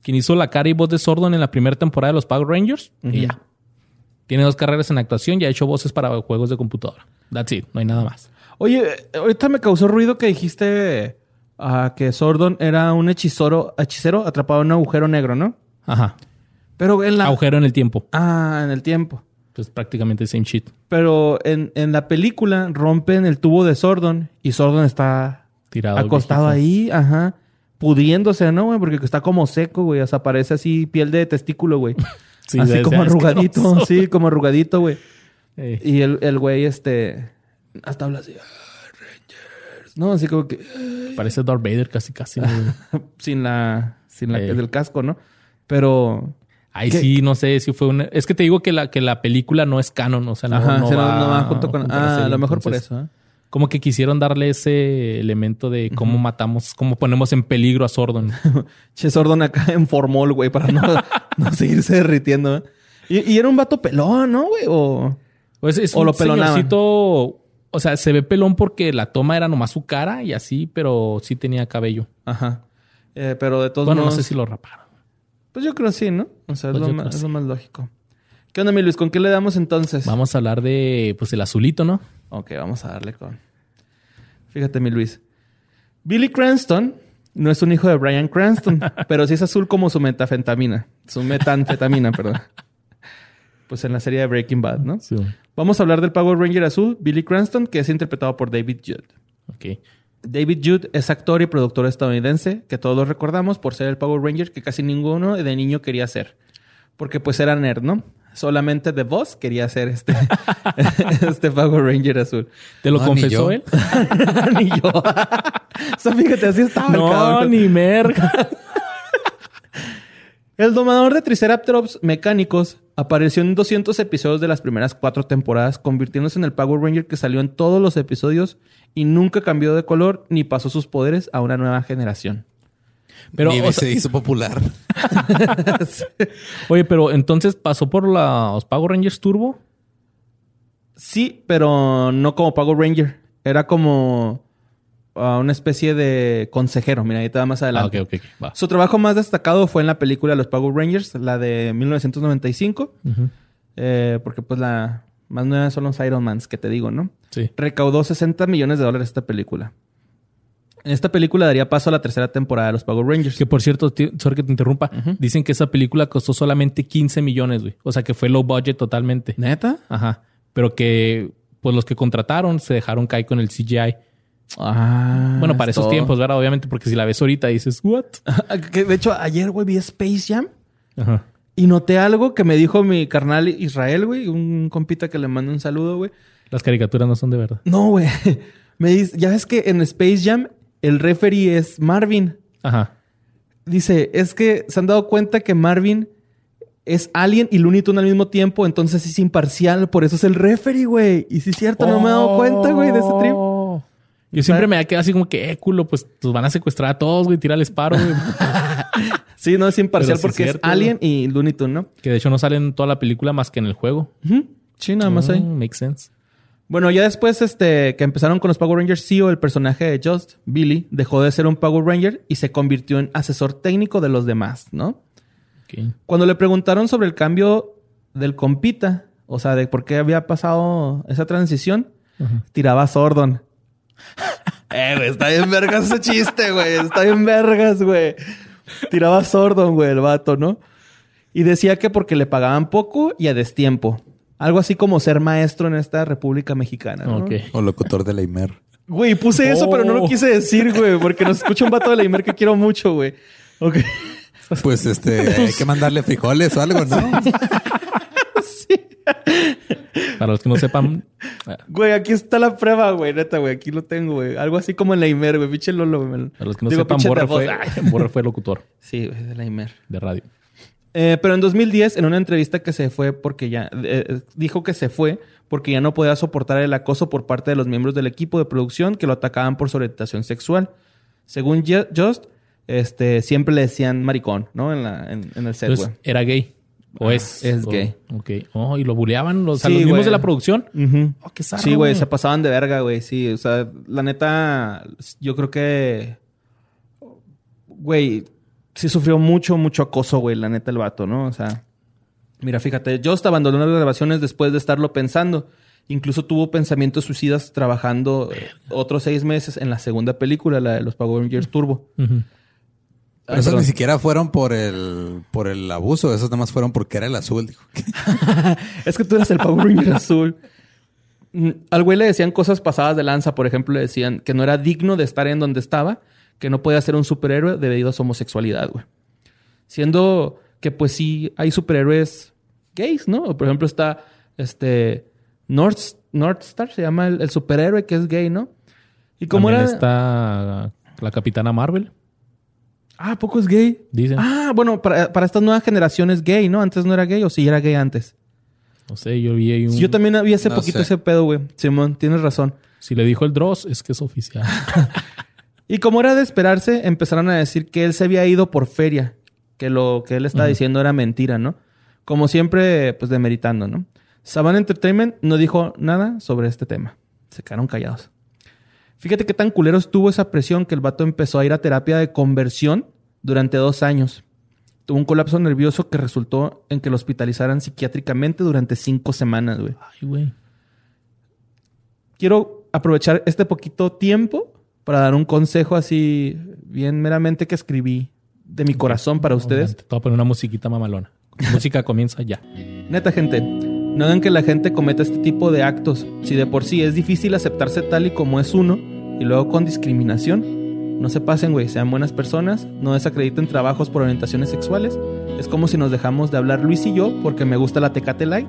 quien hizo la cara y voz de Sordon en la primera temporada de los Power Rangers. Y ya. Tiene dos carreras en actuación y ha hecho voces para juegos de computadora. That's it, no hay nada más. Oye, ahorita me causó ruido que dijiste ah, que Sordon era un hechicero, hechicero atrapado en un agujero negro, ¿no? Ajá. Pero en la Agujero en el tiempo. ah, en el tiempo. Pues prácticamente same shit. Pero en, en la película rompen el tubo de Sordon y Sordon está Tirado. acostado ahí, ajá, pudiéndose, ¿no, güey? Porque está como seco, güey. O sea, parece así piel de testículo, güey. Sí, así como arrugadito, asqueroso. sí, como arrugadito, güey. Eh, Y el, el güey, este, hasta habla así, "Ah, Rangers. No, así como que Parece Darth Vader casi, casi. sin la, sin la Eh. del casco, ¿no? Pero, Ahí sí, no sé si fue una... Es que te digo que la, que la película no es canon, o sea, no, ajá, no, no, va, no va junto con, ah, a lo mejor por eso, ¿eh? Como que quisieron darle ese elemento de cómo matamos, cómo ponemos en peligro a Sordon. Che, Sordon acá en formol, güey, para no, no seguirse derritiendo, ¿eh? Y, y era un vato pelón, ¿no, güey? O... Pues es O un lo señorcito... O sea, se ve pelón porque la toma era nomás su cara y así, pero sí tenía cabello. Ajá. Eh, pero de todos Bueno, no modos... sé si lo raparon. Pues yo creo sí, ¿no? O sea, es, Pues lo, más, es lo más lógico. ¿Qué onda, mi Luis? ¿Con qué le damos entonces? Vamos a hablar de, pues, el azulito, ¿no? Ok, vamos a darle con... Fíjate, mi Luis. Billy Cranston no es un hijo de Brian Cranston, pero sí es azul como su metafetamina. Su metanfetamina, perdón. Pues en la serie de Breaking Bad, ¿no? Sí. Vamos a hablar del Power Ranger azul, Billy Cranston, que es interpretado por David Judd. Ok. David Judd es actor y productor estadounidense, que todos recordamos por ser el Power Ranger que casi ninguno de niño quería ser. Porque pues era nerd, ¿no? Solamente The Boss quería ser este, este Power Ranger azul. ¿Te lo No, confesó él? ni yo. o sea, fíjate, así estaba el No, cabrón. ni merga. El domador de Triceratops mecánicos apareció en 200 episodios de las primeras cuatro temporadas, convirtiéndose en el Power Ranger que salió en todos los episodios y nunca cambió de color ni pasó sus poderes a una nueva generación. Pero, Ni o sea, se hizo popular. oye, pero entonces pasó por los Power Rangers Turbo. Sí, pero no como Power Ranger. Era como a una especie de consejero. Mira, ahí te va más Ah, adelante. Va. Su trabajo más destacado fue en la película Los Power Rangers, la de 1995. Ujú. eh, porque pues la más nueva son los Iron Mans, que te digo, ¿no? Sí. Recaudó 60 millones de dólares esta película. Esta película daría paso a la tercera temporada de los Power Rangers. Que por cierto, sorry que te interrumpa, dicen que esa película costó solamente 15 millones, güey. O sea que fue low budget totalmente. ¿Neta? Ajá. Pero que, pues los que contrataron se dejaron caer con el CGI. Ah. bueno, para es esos todo. tiempos, ¿verdad? Obviamente, porque si la ves ahorita dices, ¿what? Que, de hecho, ayer, güey, vi Space Jam Ajá. y noté algo que me dijo mi carnal Israel, güey, un compita que le mando un saludo, güey. Las caricaturas no son de verdad. No, güey. Me dice, ya ves que en Space Jam el referee es Marvin. Ajá. Dice, es que se han dado cuenta que Marvin es Alien y Looney Tunes al mismo tiempo, entonces es imparcial, por eso es el referee, güey. Y sí es cierto, no me he dado cuenta, güey, de ese trip. Oh. Yo siempre me quedado así como que, eh, culo, pues van a secuestrar a todos, güey, tira el paro, güey. Sí, no es imparcial sí porque es Alien y Looney Tunes, ¿no? que de hecho no salen en toda la película más que en el juego. Sí, nada más ahí. Mm, Makes sense. Bueno, ya después este, que empezaron con los Power Rangers, CEO, el personaje de Just, Billy, dejó de ser un Power Ranger y se convirtió en asesor técnico de los demás, ¿no? Cuando le preguntaron sobre el cambio del compita, o sea, de por qué había pasado esa transición, tiraba a Sordon. Eh, güey, está bien vergas ese chiste, güey. Está bien vergas, güey. Tiraba a Sordon, güey, el vato, ¿no? Y decía que porque le pagaban poco y a destiempo. Algo así como ser maestro en esta República Mexicana, ¿no? Ok. O locutor de la Imer. Güey, puse eso, pero no lo Oh. quise decir, güey, porque nos escucha un vato de la Imer que quiero mucho, güey. Ok. Pues este, hay que mandarle frijoles o algo, ¿no? Para los que no sepan, ah, Güey, aquí está la prueba, güey, neta, güey. Aquí lo tengo, güey. Algo así como en la Imer, güey. Pinche Lolo, güey. para los que no Digo, sepan, Borre fue. Borre fue locutor Sí, güey, de la Imer. de radio. Eh, pero en 2010, en una entrevista que se fue porque ya... eh, dijo que se fue porque ya no podía soportar el acoso por parte de los miembros del equipo de producción que lo atacaban por su orientación sexual. Según Ju- Just, este, siempre le decían maricón, ¿no? En, la, en, en el set, Entonces, güey. era gay. ¿O Ah, es? es o- gay. Ok. Oh, y lo buleaban los, a Sí, los mismos de la producción. Ujú. Oh, qué zarro, Sí, güey, se pasaban de verga, güey. Sí, o sea, la neta, yo creo que. Güey, sí sufrió mucho, mucho acoso, güey, la neta, el vato, ¿no? O sea, mira, fíjate, Just abandonó las grabaciones después de estarlo pensando. Incluso tuvo pensamientos suicidas trabajando otros seis meses en la segunda película, la de los Power Rangers Turbo. Ah, Pero esos perdón. ni siquiera fueron por el, por el abuso, esos nada más fueron porque era el azul. Dijo. Es que tú eras el Power Ranger azul. Mm, Al güey le decían cosas pasadas de lanza. Por ejemplo, le decían que no era digno de estar en donde estaba, que no podía ser un superhéroe debido a su homosexualidad, güey. Siendo que, pues sí, hay superhéroes gays, ¿no? Por ejemplo, está este North, North Star, se llama el, el superhéroe que es gay, ¿no? Y como También era. está la Capitana Marvel, Ah, ¿a poco es gay. dicen. Ah, bueno, para, para estas nuevas generaciones gay, ¿no? Antes no era gay o sí era gay antes. No sé, yo vi ahí un... Sí, yo también vi hace No poquito sé. ese pedo, güey. Simón, tienes razón. Si le dijo el Dross, es que es oficial. Y como era de esperarse, empezaron a decir que él se había ido por feria, que lo que él estaba diciendo era mentira, ¿no? Como siempre, pues demeritando, ¿no? Saban Entertainment no dijo nada sobre este tema. Se quedaron callados. Fíjate qué tan culero estuvo esa presión que el vato empezó a ir a terapia de conversión durante dos años. Tuvo un colapso nervioso que resultó en que lo hospitalizaran psiquiátricamente durante cinco semanas, güey. Ay, güey. quiero aprovechar este poquito tiempo para dar un consejo así bien meramente que escribí de mi corazón para ustedes. Te voy a poner una musiquita mamalona. La música comienza ya. Neta, gente, no hagan que la gente cometa este tipo de actos. Si de por sí es difícil aceptarse tal y como es uno, y luego con discriminación, no se pasen, güey. Sean buenas personas, no desacrediten trabajos por orientaciones sexuales. Es como si nos dejamos de hablar Luis y yo porque me gusta la Tecate Light.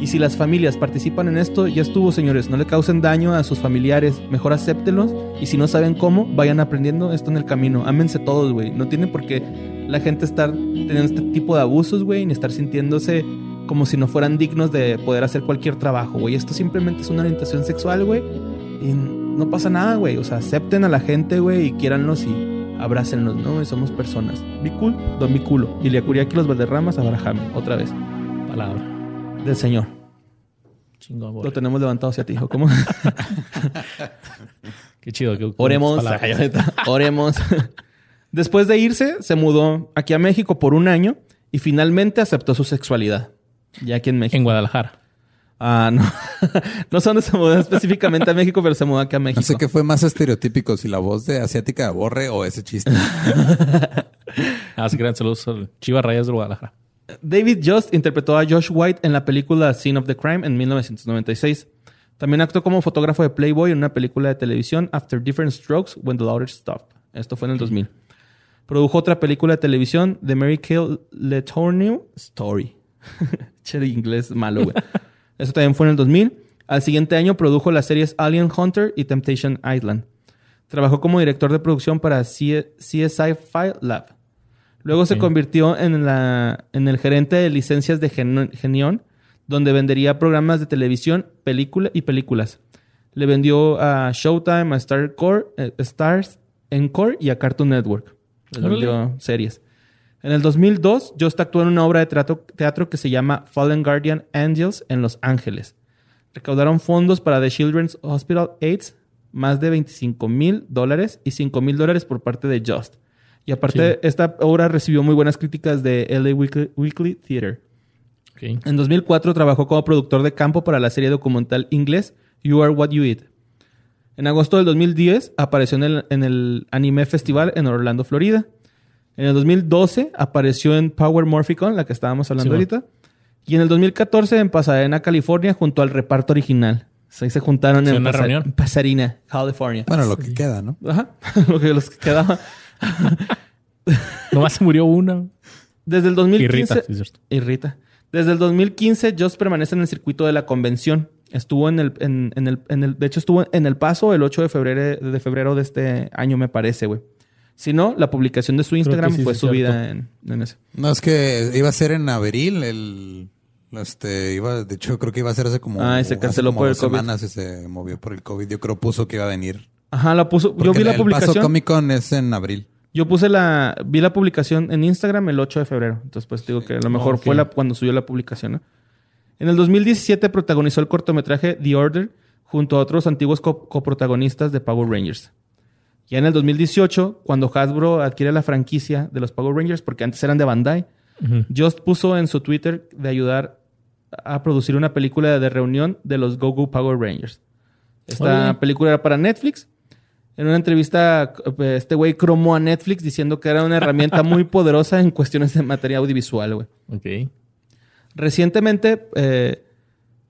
Y si las familias participan en esto, ya estuvo, señores. No le causen daño a sus familiares. Mejor acéptenlos. Y si no saben cómo, vayan aprendiendo esto en el camino. Ámense todos, güey. No tiene por qué la gente estar teniendo este tipo de abusos, güey, ni estar sintiéndose como si no fueran dignos de poder hacer cualquier trabajo, güey. Esto simplemente es una orientación sexual, güey. Y no pasa nada, güey. O sea, acepten a la gente, güey, y quiéranlos y abrácenlos, ¿no? Y somos personas. Be cool, don mi culo. Y le acurí aquí los Valderramas a Barajame, otra vez. Palabra. Del Señor. Chingón, Lo tenemos levantado hacia ti, hijo. ¿Cómo? Qué chido. qué- Oremos. Oremos. Después de irse, se mudó aquí a México por un año y finalmente aceptó su sexualidad. Ya aquí en México. En Guadalajara. Ah, no. no sé dónde se mudó específicamente a México, pero se mudó aquí a México. No sé qué fue más estereotípico, si la voz de asiática de Borre o ese chiste. Ah, sí, gran saludos al Chivas Rayas de Guadalajara. David Just interpretó a Josh White en la película Scene of the Crime en 1996. También actuó como fotógrafo de Playboy en una película de televisión After Different Strokes When the Laughter Stopped. Esto fue en el 2000. Produjo otra película de televisión de Mary Kay Letourneau Story. che de inglés malo, güey. Eso también fue en el 2000. Al siguiente año produjo las series Alien Hunter y Temptation Island. Trabajó como director de producción para C- CSI File Lab. Luego se convirtió en, la, en el gerente de licencias de Gen- Genion, donde vendería programas de televisión, película y películas. Le vendió a Showtime, a Star Core, eh, Stars, Encore y a Cartoon Network. Órale. vendió series. En el 2002, Just actuó en una obra de teatro, teatro que se llama Fallen Guardian Angels en Los Ángeles. Recaudaron fondos para The Children's Hospital AIDS, más de 25 mil dólares y 5 mil dólares por parte de Just. Y aparte, esta obra recibió muy buenas críticas de LA Weekly, Weekly Theater. Ok. En 2004 trabajó como productor de campo para la serie documental inglés You Are What You Eat. En agosto del 2010 apareció en el, en el Anime Festival en Orlando, Florida. En el 2012 apareció en Power Morphicon, la que estábamos hablando Sí, ahorita. Y en el 2014 en Pasadena, California, junto al reparto original. Ahí se juntaron Sí, en, una Pasa- reunión. en Pasadena, California. Bueno, lo que queda, ¿no? Ajá. Lo que los que quedaba. Nomás se murió una. Desde el 2015... Irrita. Desde el 2015, Just permanece en el circuito de la convención. Estuvo en el, en, en el, en el, de hecho, estuvo en el paso el 8 de febrero de, febrero de este año, me parece, güey. Si no, la publicación de su Instagram sí, fue sí, subida en, en ese. No, es que iba a ser en abril el... Este, iba, de hecho, creo que iba a ser hace como... Ah, y se canceló por el dos COVID. semanas y se movió por el COVID. Yo creo puso que iba a venir. Ajá, la puso. Yo vi la el Paso publicación. Comic Con es en abril. Yo puse la. Vi la publicación en Instagram el 8 de febrero. Entonces, pues digo que a lo mejor fue la, cuando subió la publicación, ¿no? En el 2017 protagonizó el cortometraje The Order junto a otros antiguos co- coprotagonistas de Power Rangers. Ya en el 2018, cuando Hasbro adquiere la franquicia de los Power Rangers, porque antes eran de Bandai, Ujú. Just puso en su Twitter de ayudar a producir una película de reunión de los Go Go Power Rangers. Esta película era para Netflix. En una entrevista, este güey cromó a Netflix diciendo que era una herramienta muy poderosa en cuestiones de materia audiovisual, güey. Ok. Recientemente, eh,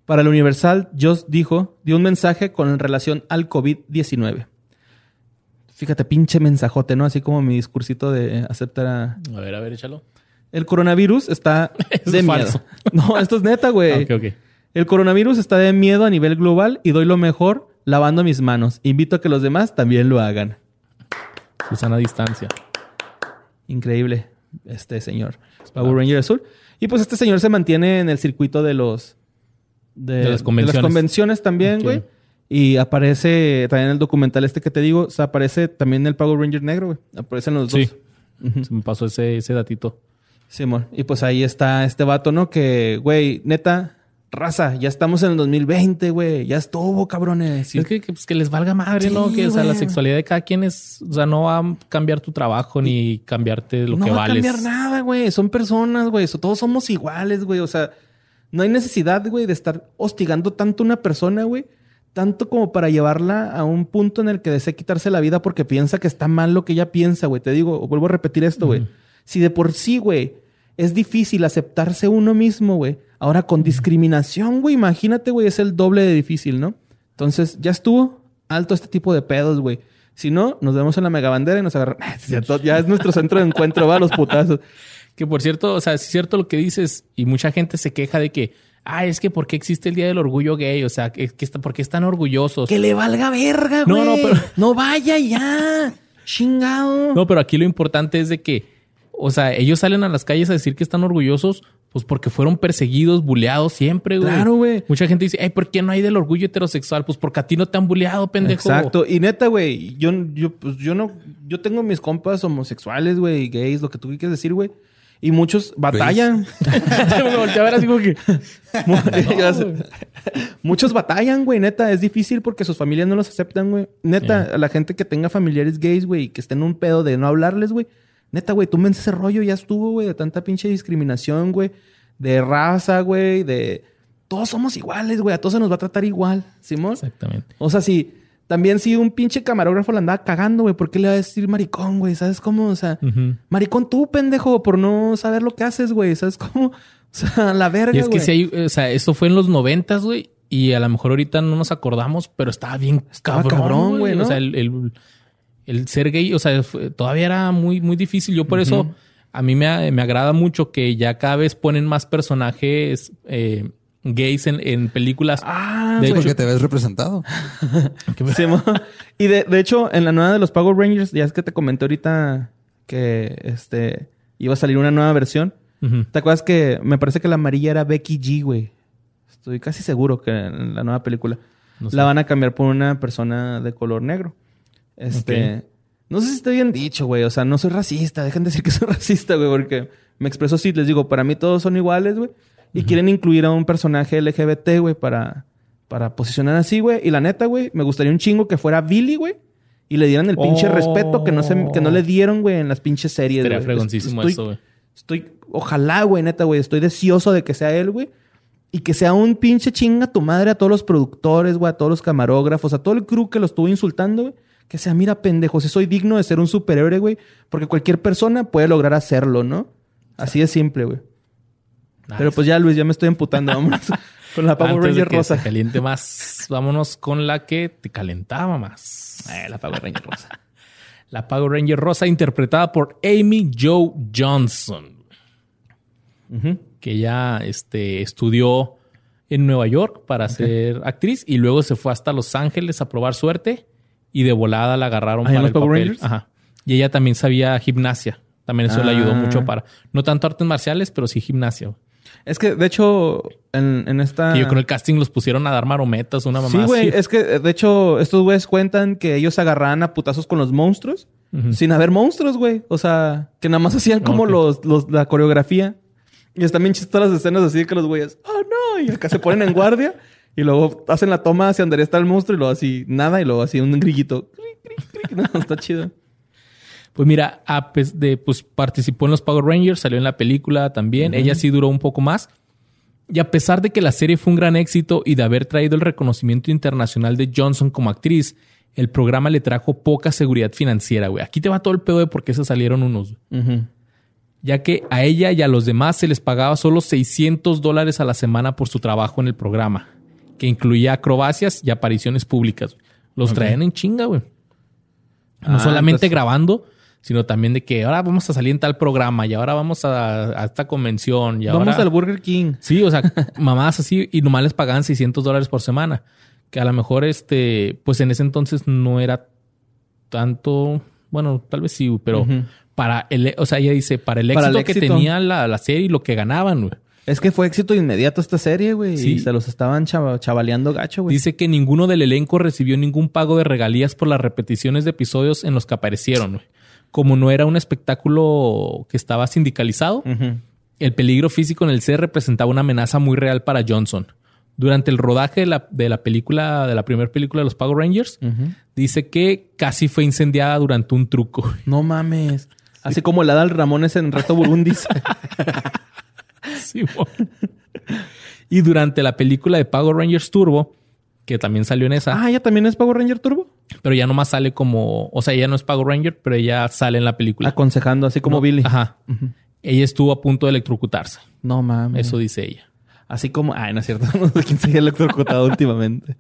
para el Universal, Just dijo, dio un mensaje con relación al COVID-19. Fíjate, pinche mensajote, ¿no? Así como mi discursito de aceptar a... A ver, a ver, échalo. El coronavirus está Eso de es miedo. falso. No, esto es neta, güey. Ah, ok, ok. El coronavirus está de miedo a nivel global y doy lo mejor lavando mis manos. Invito a que los demás también lo hagan. Susana distancia. Increíble este señor. Power Ranger Azul. Y pues este señor se mantiene en el circuito de los... De las convenciones. convenciones también, güey. Y aparece también en el documental este que te digo. O sea, aparece también el Power Ranger negro, güey. Aparecen los Sí. dos. Se me pasó ese, ese datito. Simón. Y pues ahí está este vato, ¿no? Que, güey, neta, raza, ya estamos en el 2020, güey. Ya estuvo, cabrones. Sí. Es que, que, pues, que les valga madre, ¿no? Sí, Que, o sea, la sexualidad de cada quien es... O sea, no va a cambiar tu trabajo ni cambiarte lo no que va vales. a cambiar nada, güey. Son personas, güey. Todos somos iguales, güey. O sea, no hay necesidad, güey, de estar hostigando tanto a una persona, güey. Tanto como para llevarla a un punto en el que desee quitarse la vida porque piensa que está mal lo que ella piensa, güey. Te digo, vuelvo a repetir esto, güey. Si de por sí, güey, es difícil aceptarse uno mismo, güey. Ahora con discriminación, güey, imagínate, güey, es el doble de difícil, ¿no? Entonces, ya estuvo alto este tipo de pedos, güey. Si no, nos vemos en la megabandera y nos agarran. ya es nuestro centro de encuentro, va, los putazos. Que por cierto, o sea, es cierto lo que dices y mucha gente se queja de que, ah, es que ¿por qué existe el Día del Orgullo Gay? O sea, que, que ¿por qué están orgullosos? Que le valga verga, No, güey. no, pero- No vaya ya. Chingado. No, pero aquí lo importante es de que, o sea, ellos salen a las calles a decir que están orgullosos, pues porque fueron perseguidos, buleados siempre, güey. Claro, güey. Mucha gente dice, ay, ¿por qué no hay del orgullo heterosexual? Pues porque a ti no te han buleado, pendejo. Exacto. Y neta, güey, yo, yo, pues, yo no, yo tengo mis compas homosexuales, güey, gays, lo que tú quieras decir, güey. Y muchos batallan. me volteé a ver así como que... Muchos batallan, güey, neta. Es difícil porque sus familias no los aceptan, güey. Neta, a la gente que tenga familiares gays, güey, y que estén en un pedo de no hablarles, güey. Neta, güey, tú ese rollo, ya estuvo, güey, de tanta pinche discriminación, güey. De raza, güey, de... Todos somos iguales, güey. A todos se nos va a tratar igual, ¿Simón? Exactamente. O sea, si... También si un pinche camarógrafo la andaba cagando, güey, ¿por qué le va a decir maricón, güey? ¿Sabes cómo? O sea, maricón tú, pendejo, por no saber lo que haces, güey. ¿Sabes cómo? O sea, la verga, Y es que güey. si hay... O sea, esto fue en los noventas, güey. Y a lo mejor ahorita no nos acordamos, pero estaba bien Estaba cabrón, güey. güey, ¿no? O sea, el, el- el ser gay, o sea, fue- todavía era muy, muy difícil. Yo por eso... A mí me, me agrada mucho que ya cada vez ponen más personajes eh, gays en, en películas. Ah, De. Porque te ves representado. Sí, y de, de hecho, en la nueva de los Power Rangers, ya es que te comenté ahorita que este iba a salir una nueva versión. Ujú. ¿Te acuerdas que me parece que la amarilla era Becky G, güey? Estoy casi seguro que en la nueva película No sé. la van a cambiar por una persona de color negro. Este, no sé si está bien dicho, güey, o sea, no soy racista, dejen de decir que soy racista, güey, porque me expreso así, les digo, para mí todos son iguales, güey, y quieren incluir a un personaje LGBT, güey, para para posicionar así, güey, y la neta, güey, me gustaría un chingo que fuera Billy, güey. Y le dieran el pinche Oh. respeto que no, se, que no le dieron, güey, en las pinches series. Güey. fregoncísimo Estoy- eso, güey. Estoy, ojalá, güey, neta, güey. Estoy deseoso de que sea él, güey. Y que sea un pinche chinga tu madre a todos los productores, güey, a todos los camarógrafos, a todo el crew que lo estuvo insultando, güey. Que sea, mira, pendejo, si soy digno de ser un superhéroe, güey. Porque cualquier persona puede lograr hacerlo, ¿no? Así de simple, güey. Pero pues ya, Luis, ya me estoy emputando. Vámonos con la Power Antes de Ranger que rosa. se caliente más, vámonos con la que te calentaba más. Eh, la Power Ranger rosa. La Power Ranger rosa interpretada por Amy Joe Johnson, que ella este, estudió en Nueva York para ser actriz y luego se fue hasta Los Ángeles a probar suerte y de volada la agarraron ¿Ah, para los el Power papel. Rangers? Ajá. Y ella también sabía gimnasia. También eso le ayudó Ah. mucho para, no tanto artes marciales, pero sí gimnasia. Es que, de hecho, en, en esta... Que yo creo el casting los pusieron a dar marometas, una mamá Sí, güey. Es que, de hecho, estos güeyes cuentan que ellos agarraban a putazos con los monstruos. Sin haber monstruos, güey. O sea, que nada más hacían como los, los- la coreografía. Y están bien chistosas las escenas así que los güeyes, oh no, y acá se ponen en guardia. Y luego hacen la toma hacia donde está el monstruo y luego así, nada, y luego así un grillito. No, está chido. Pues mira, a pes- de, pues participó en los Power Rangers, salió en la película también. Ella sí duró un poco más. Y a pesar de que la serie fue un gran éxito y de haber traído el reconocimiento internacional de Johnson como actriz, el programa le trajo poca seguridad financiera, güey. Aquí te va todo el pedo de por qué se salieron unos. güey. Ujú. Ya que a ella y a los demás se les pagaba solo 600 dólares a la semana por su trabajo en el programa, que incluía acrobacias y apariciones públicas. Los traían en chinga, güey. No Ah, solamente entonces- grabando, sino también de que ahora vamos a salir en tal programa y ahora vamos a, a esta convención y Vamos ahora... al Burger King. Sí, o sea, mamás así y nomás les pagaban 600 dólares por semana. Que a lo mejor, este, pues en ese entonces no era tanto, bueno, tal vez sí, pero para el, o sea, ella dice, para el Para éxito, que tenía la, la serie y lo que ganaban, güey. Es que fue éxito inmediato esta serie, güey. Sí. Y se los estaban chava- chavaleando gacho, güey. Dice que ninguno del elenco recibió ningún pago de regalías por las repeticiones de episodios en los que aparecieron, güey. Como no era un espectáculo que estaba sindicalizado. El peligro físico en el set representaba una amenaza muy real para Johnson. Durante el rodaje de la, de la película, de la primera película de los Power Rangers, dice que casi fue incendiada durante un truco. No mames. Así como la Adal Ramones en Reto Burundis. Simón. y durante la película de Power Rangers Turbo, que también salió en esa, ah, ¿ella también es Power Ranger Turbo? Pero ya nomás sale como, o sea, ella no es Power Ranger, pero ella sale en la película. Aconsejando, así como No, Billy. Ajá. Ella estuvo a punto de electrocutarse. No mames. Eso dice ella. Así como... Ay, no es cierto. No sé quién se haya electrocutado últimamente.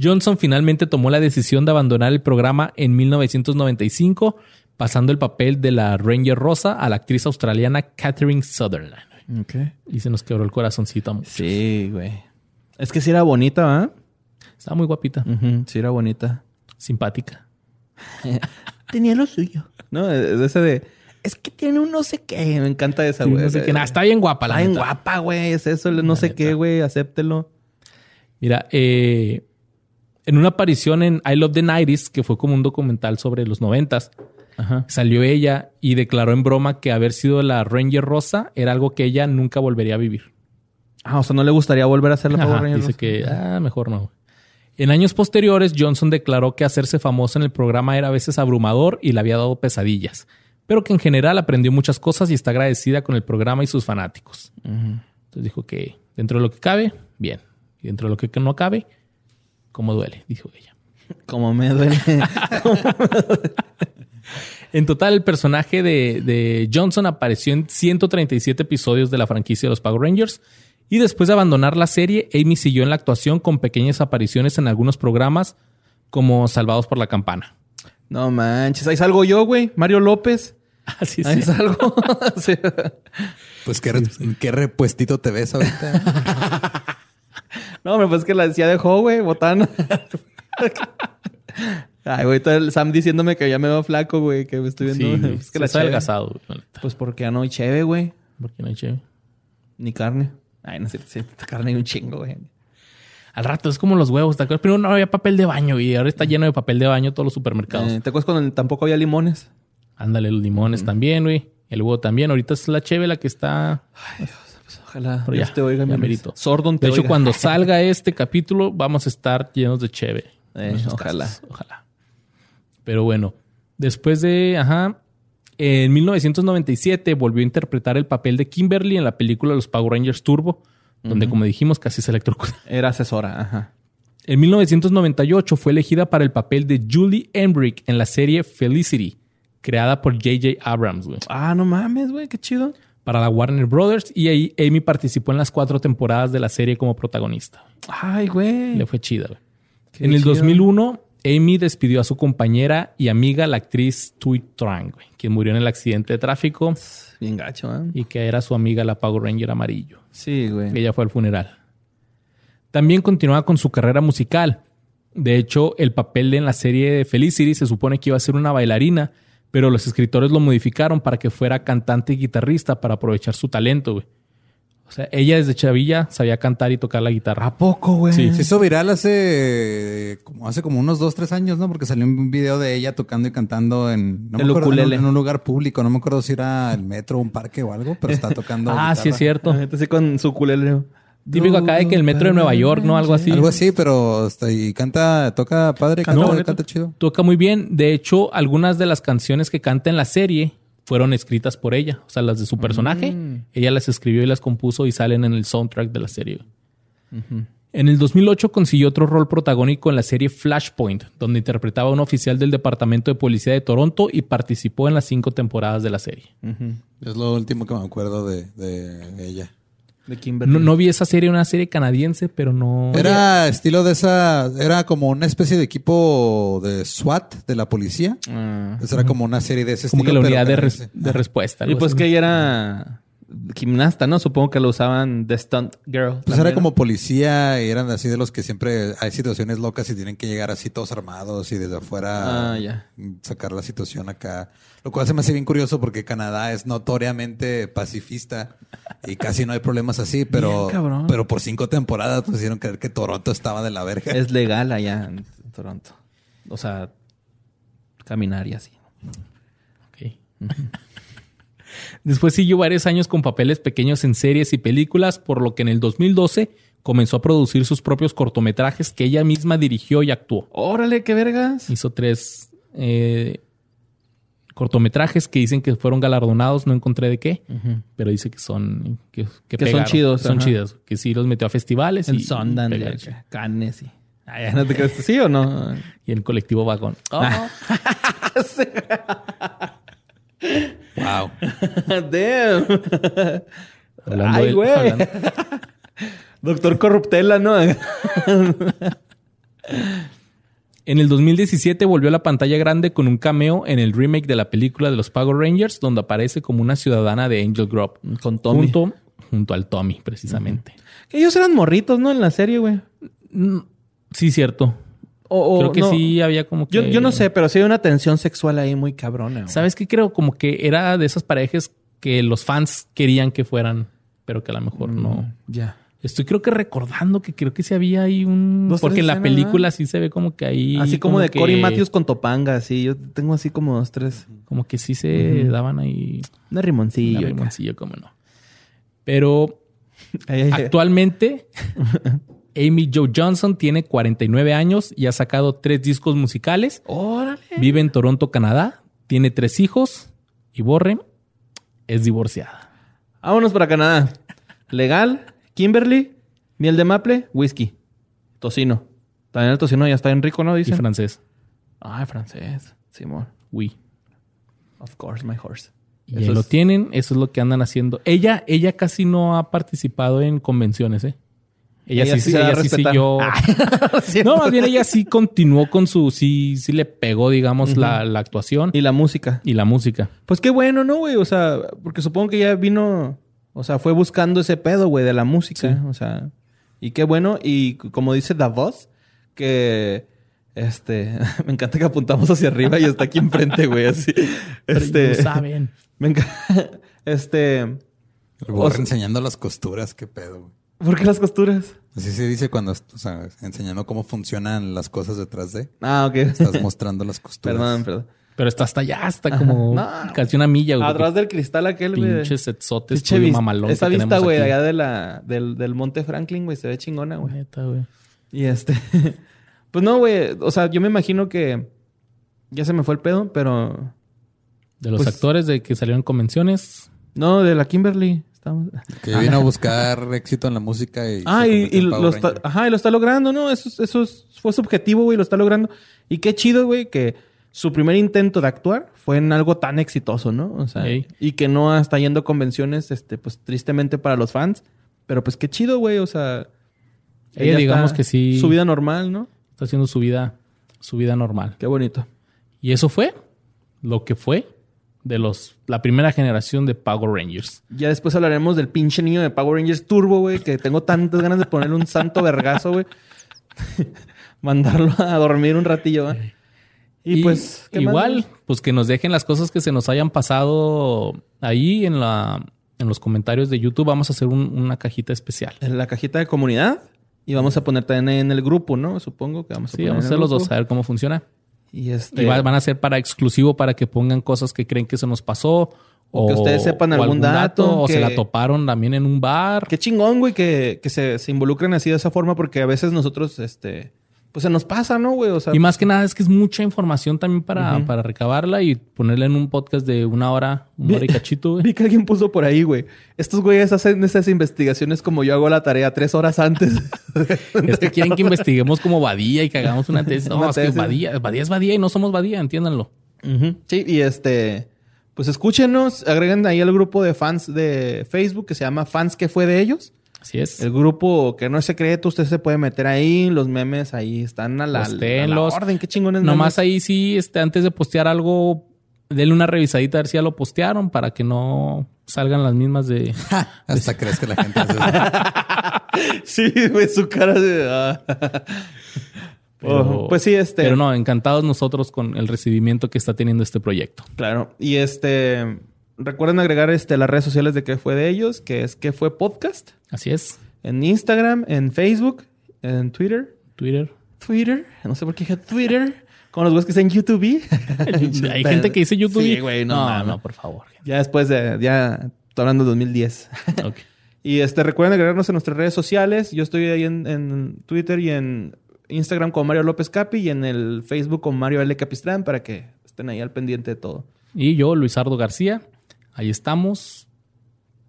Johnson finalmente tomó la decisión de abandonar el programa en 1995, pasando el papel de la Ranger Rosa a la actriz australiana Catherine Sutherland. Ok. Y se nos quebró el corazoncito. a muchos. Sí, güey. Es que sí era bonita, ¿va? Estaba muy guapita, Ujú, Sí era bonita. Simpática. Tenía lo suyo. No, de ese de... Es que tiene un no sé qué. Me encanta esa, Sí, güey. no sé qué. Nah, está bien guapa la Está bien neta. guapa, güey. Es eso, el no sé qué, güey. Acéptelo. Mira, eh, en una aparición en I Love the 90s, que fue como un documental sobre los noventas, Ajá. Salió ella y declaró en broma que haber sido la Ranger Rosa era algo que ella nunca volvería a vivir. Ah, o sea, no le gustaría volver a hacer la Power Ranger dice rosa? que, ah, mejor no. En años posteriores, Johnson declaró que hacerse famosa en el programa era a veces abrumador y le había dado pesadillas, pero que en general aprendió muchas cosas y está agradecida con el programa y sus fanáticos. Entonces dijo que dentro de lo que cabe, bien. Y dentro de lo que no cabe, como duele, dijo ella. Como me duele. En total, el personaje de, de Johnson apareció en 137 episodios de la franquicia de los Power Rangers. Y después de abandonar la serie, Amy siguió en la actuación con pequeñas apariciones en algunos programas como Salvados por la Campana. no manches. Ahí salgo yo, güey. Mario López. Así Ahí salgo. Sí. Pues qué, re- qué repuestito te ves ahorita. No, hombre, pues que la decía dejó, güey, botana. Ay, güey, todo el Sam diciéndome que ya me veo flaco, güey, que me estoy viendo. Sí, pues que la está adelgazado. güey. Pues porque ya no hay cheve, güey. Porque no hay cheve. Ni carne. Ay, no es cierto, sí, carne hay un chingo, güey. Al rato es como los huevos. ¿te acuerdas? Primero no había papel de baño y ahora está lleno de papel de baño todos los supermercados. Eh, ¿Te acuerdas cuando tampoco había limones? Ándale, los limones también, güey. El huevo también. Ahorita es la cheve la que está. Pues ojalá Pero Dios ya, te oiga, ya mi. Sordon te De hecho, oiga. cuando salga este capítulo, vamos a estar llenos de cheve. Eh, ojalá. casas. Ojalá. Pero bueno, después de. Ajá. En 1997 volvió a interpretar el papel de Kimberly en la película Los Power Rangers Turbo, donde, como dijimos, casi se electrocuta. Era asesora, ajá. En 1998 fue elegida para el papel de Julie Embrick en la serie Felicity, creada por J.J. Abrams, güey, Ah, no mames, güey, qué chido. para la Warner Brothers. Y ahí Amy participó en las cuatro temporadas de la serie como protagonista. Ay, güey. Le fue chida, güey. Qué En el chido. 2001, Amy despidió a su compañera y amiga, la actriz Tui Trang, quien murió en el accidente de tráfico Bien gacho, ¿eh? y que era su amiga, la Power Ranger amarillo. Sí, güey. Ella fue al funeral. También continuaba con su carrera musical. De hecho, el papel en la serie de Felicity se supone que iba a ser una bailarina, pero los escritores lo modificaron para que fuera cantante y guitarrista para aprovechar su talento, güey. O sea, ella desde chavilla sabía cantar y tocar la guitarra. ¿A poco, güey? Sí. Se hizo viral hace como, hace como unos dos, tres años, ¿no? Porque salió un video de ella tocando y cantando en, no me El acuerdo, en, un, ukulele. en un lugar público. No me acuerdo si era el metro, un parque o algo, pero está tocando. ah, sí es cierto. La neta, sí, con su culele. Típico acá de que el metro de Nueva York, ¿no? Algo así. Algo así, pero está, y canta, toca padre, canta, No, canta chido. Toca muy bien. De hecho, algunas de las canciones que canta en la serie fueron escritas por ella. O sea, las de su personaje. Ella las escribió y las compuso y salen en el soundtrack de la serie. En el 2008 consiguió otro rol protagónico en la serie Flashpoint, donde interpretaba a un oficial del Departamento de Policía de Toronto y participó en las cinco temporadas de la serie. Es lo último que me acuerdo de, de ella. De Kimberly. No, no vi esa serie, una serie canadiense, pero no... Era estilo de esa, era como una especie de equipo de SWAT de la policía. Ah. Esa era como una serie de ese como que estilo. la unidad de, res- de respuesta. Y pues así. que ella era gimnasta, ¿no? Supongo que lo usaban de stunt girl. Pues también, era ¿no? como policía y eran así de los que siempre hay situaciones locas y tienen que llegar así todos armados y desde afuera Ah, ya. sacar la situación acá. Lo cual se me hace bien curioso porque Canadá es notoriamente pacifista y casi no hay problemas así, pero, Bien, pero por cinco temporadas pues hicieron creer que Toronto estaba de la verga. Es legal allá en Toronto. O sea, caminar y así. Ok. Después siguió varios años con papeles pequeños en series y películas, por lo que en el 2012 comenzó a producir sus propios cortometrajes que ella misma dirigió y actuó. Órale, qué vergas. Hizo tres eh, cortometrajes que dicen que fueron galardonados, no encontré de qué, pero dice que son que, que Que son chidos, son ajá. chidos, que sí los metió a festivales En y, Sundance, Cannes y... Ay, no te crees, ¿sí o no? Y en colectivo vagón. Ah. Wow. Damn. Hablando Ay, güey. hablando- Doctor Corruptela, ¿no? En el 2017 volvió a la pantalla grande con un cameo en el remake de la película de los Power Rangers, donde aparece como una ciudadana de Angel Grove. Con Tommy. Junto, junto al Tommy, precisamente. Ellos eran morritos, ¿no? En la serie, güey. Mm, Sí, cierto. O- o Creo que no. sí había como que... Yo, yo no sé, pero sí hay una tensión sexual ahí muy cabrona. güey. ¿Sabes qué? Creo como que era de esas parejas que los fans querían que fueran, pero que a lo mejor no, Ya. Estoy creo que recordando que creo que sí había ahí un... Dos, porque en la película sí se ve como que ahí... así como, de que- Cory Matthews con Topanga, así. Yo tengo así como dos, tres. Como que sí se daban ahí... Una rimoncillo. un acá. limoncillo, cómo no. Pero Ay, ay, ay. actualmente Amy Joe Johnson tiene 49 años y ha sacado tres discos musicales. Órale. Vive en Toronto, Canadá. Tiene tres hijos. Y Borre es divorciada. Vámonos para Canadá. Legal, Kimberly, miel de maple, whisky, tocino. También el tocino ya está en rico, ¿no? Y Dicen. francés. Ah, francés. Simón. Oui. Of course, my horse. Y Eso ahí lo es- tienen. Eso es lo que andan haciendo. Ella, ella casi no ha participado en convenciones, ¿eh? Ella, Ella sí, sí ella sí siguió. Sí. No, más bien ella sí continuó con su, sí, sí le pegó, digamos, la, la actuación Y la música. y la música. Pues qué bueno, ¿no, güey? O sea, porque supongo que ya vino, o sea, fue buscando ese pedo, güey, de la música. O sea, y qué bueno. Y como dice Davos, que este, me encanta que apuntamos hacia arriba y está aquí enfrente, güey, así. Este, No saben. me encanta. Este, El Borre O sea- enseñando las costuras, qué pedo. güey. ¿Por qué las costuras? Así se dice cuando, o sea, enseñando cómo funcionan las cosas detrás de. Ah, ok. Estás mostrando las costuras. Perdón, perdón. Pero está hasta allá, hasta como No. casi una milla, güey. Atrás del cristal aquel, güey. Pinches setzotes, Pinche mamalón. Esa que vista, güey, allá de la, del, del Monte Franklin, güey, se ve chingona, güey. Neta, güey. Y este. pues no, güey. O sea, yo me imagino que. Ya se me fue el pedo, pero. De los Pues- actores de que salieron en convenciones. No, de la Kimberly. Estamos... Que vino a buscar éxito en la música y. Ah, y, y lo, está, ajá, y lo está logrando, ¿no? Eso, es- eso es- fue su objetivo, güey, lo está logrando. Y qué chido, güey, que su primer intento de actuar fue en algo tan exitoso, ¿no? O sea, y que no está yendo a convenciones, este, pues tristemente para los fans. Pero pues qué chido, güey, o sea. Ella, digamos que sí. Su vida normal, ¿no? Está haciendo su vida, su vida normal. Qué bonito. Y eso fue lo que fue de los la primera generación de Power Rangers. Ya después hablaremos del pinche niño de Power Rangers Turbo, güey, que tengo tantas ganas de ponerle un santo vergazo, güey. Mandarlo a dormir un ratillo, ¿va? Y, pues, ¿qué más, igual, güey? pues que nos dejen las cosas que se nos hayan pasado ahí en la en los comentarios de YouTube. Vamos a hacer un- una cajita especial. en la cajita de comunidad y vamos a poner también en el grupo, ¿no? Supongo que vamos a Sí, poner vamos a hacer los dos a ver cómo funciona. Y este Y va- van a ser para exclusivo para que pongan cosas que creen que se nos pasó. O que ustedes sepan algún dato, O que- se la toparon también en un bar. qué chingón, güey, que, que se, se involucren así de esa forma porque a veces nosotros, este, pues se nos pasa, ¿no, güey? O sea, Y más que nada es que es mucha información también para, para recabarla y ponerla en un podcast de una hora, una hora y cachito, güey. vi que alguien puso por ahí, güey. Estos güeyes hacen esas investigaciones como yo hago la tarea tres horas antes. Es que quieren que investiguemos como Badía y que hagamos una tesis. No, Una es que. Badía, Badía es Badía y no somos Badía, entiéndanlo. Sí, y este, pues escúchenos, agreguen ahí al grupo de fans de Facebook que se llama Fans que fue de ellos. Así es. El grupo que no es secreto, usted se puede meter ahí, los memes ahí están a la, a la Postéenlos. orden. Qué chingones Nomás memes. ahí sí, este, antes de postear algo, denle una revisadita a ver si ya lo postearon para que no salgan las mismas de... Hasta crees que la gente hace eso. Sí, güey, su cara de... ah. Pero- Oh, pues sí, este... Pero no, encantados nosotros con el recibimiento que está teniendo este proyecto. Claro. Y este... Recuerden agregar este, las redes sociales de que fue de ellos, que es que fue podcast. Así es. En Instagram, en Facebook, en Twitter. Twitter. Twitter. No sé por qué dije Twitter. Con los güeyes que están en YouTube. Hay gente que dice YouTube. Sí, güey, no, no, no, por favor. Ya después de... Ya... Estoy hablando de 2010. Ok. Y este, recuerden agregarnos en nuestras redes sociales. Yo estoy ahí en, en Twitter y en Instagram con Mario López Capi y en el Facebook con Mario L. Capistrán para que estén ahí al pendiente de todo. Y yo, Luisardo García. Ahí estamos.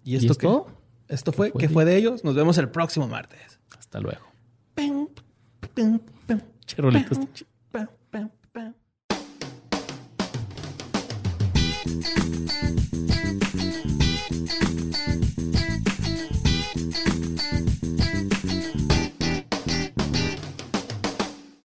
¿Y ¿Y esto es qué? todo? Esto fue, ¿Qué fue ¿qué de- fue de ellos? Nos vemos el próximo martes. Hasta luego. Pim, pim, pim, Che, rolitos. pim, pim.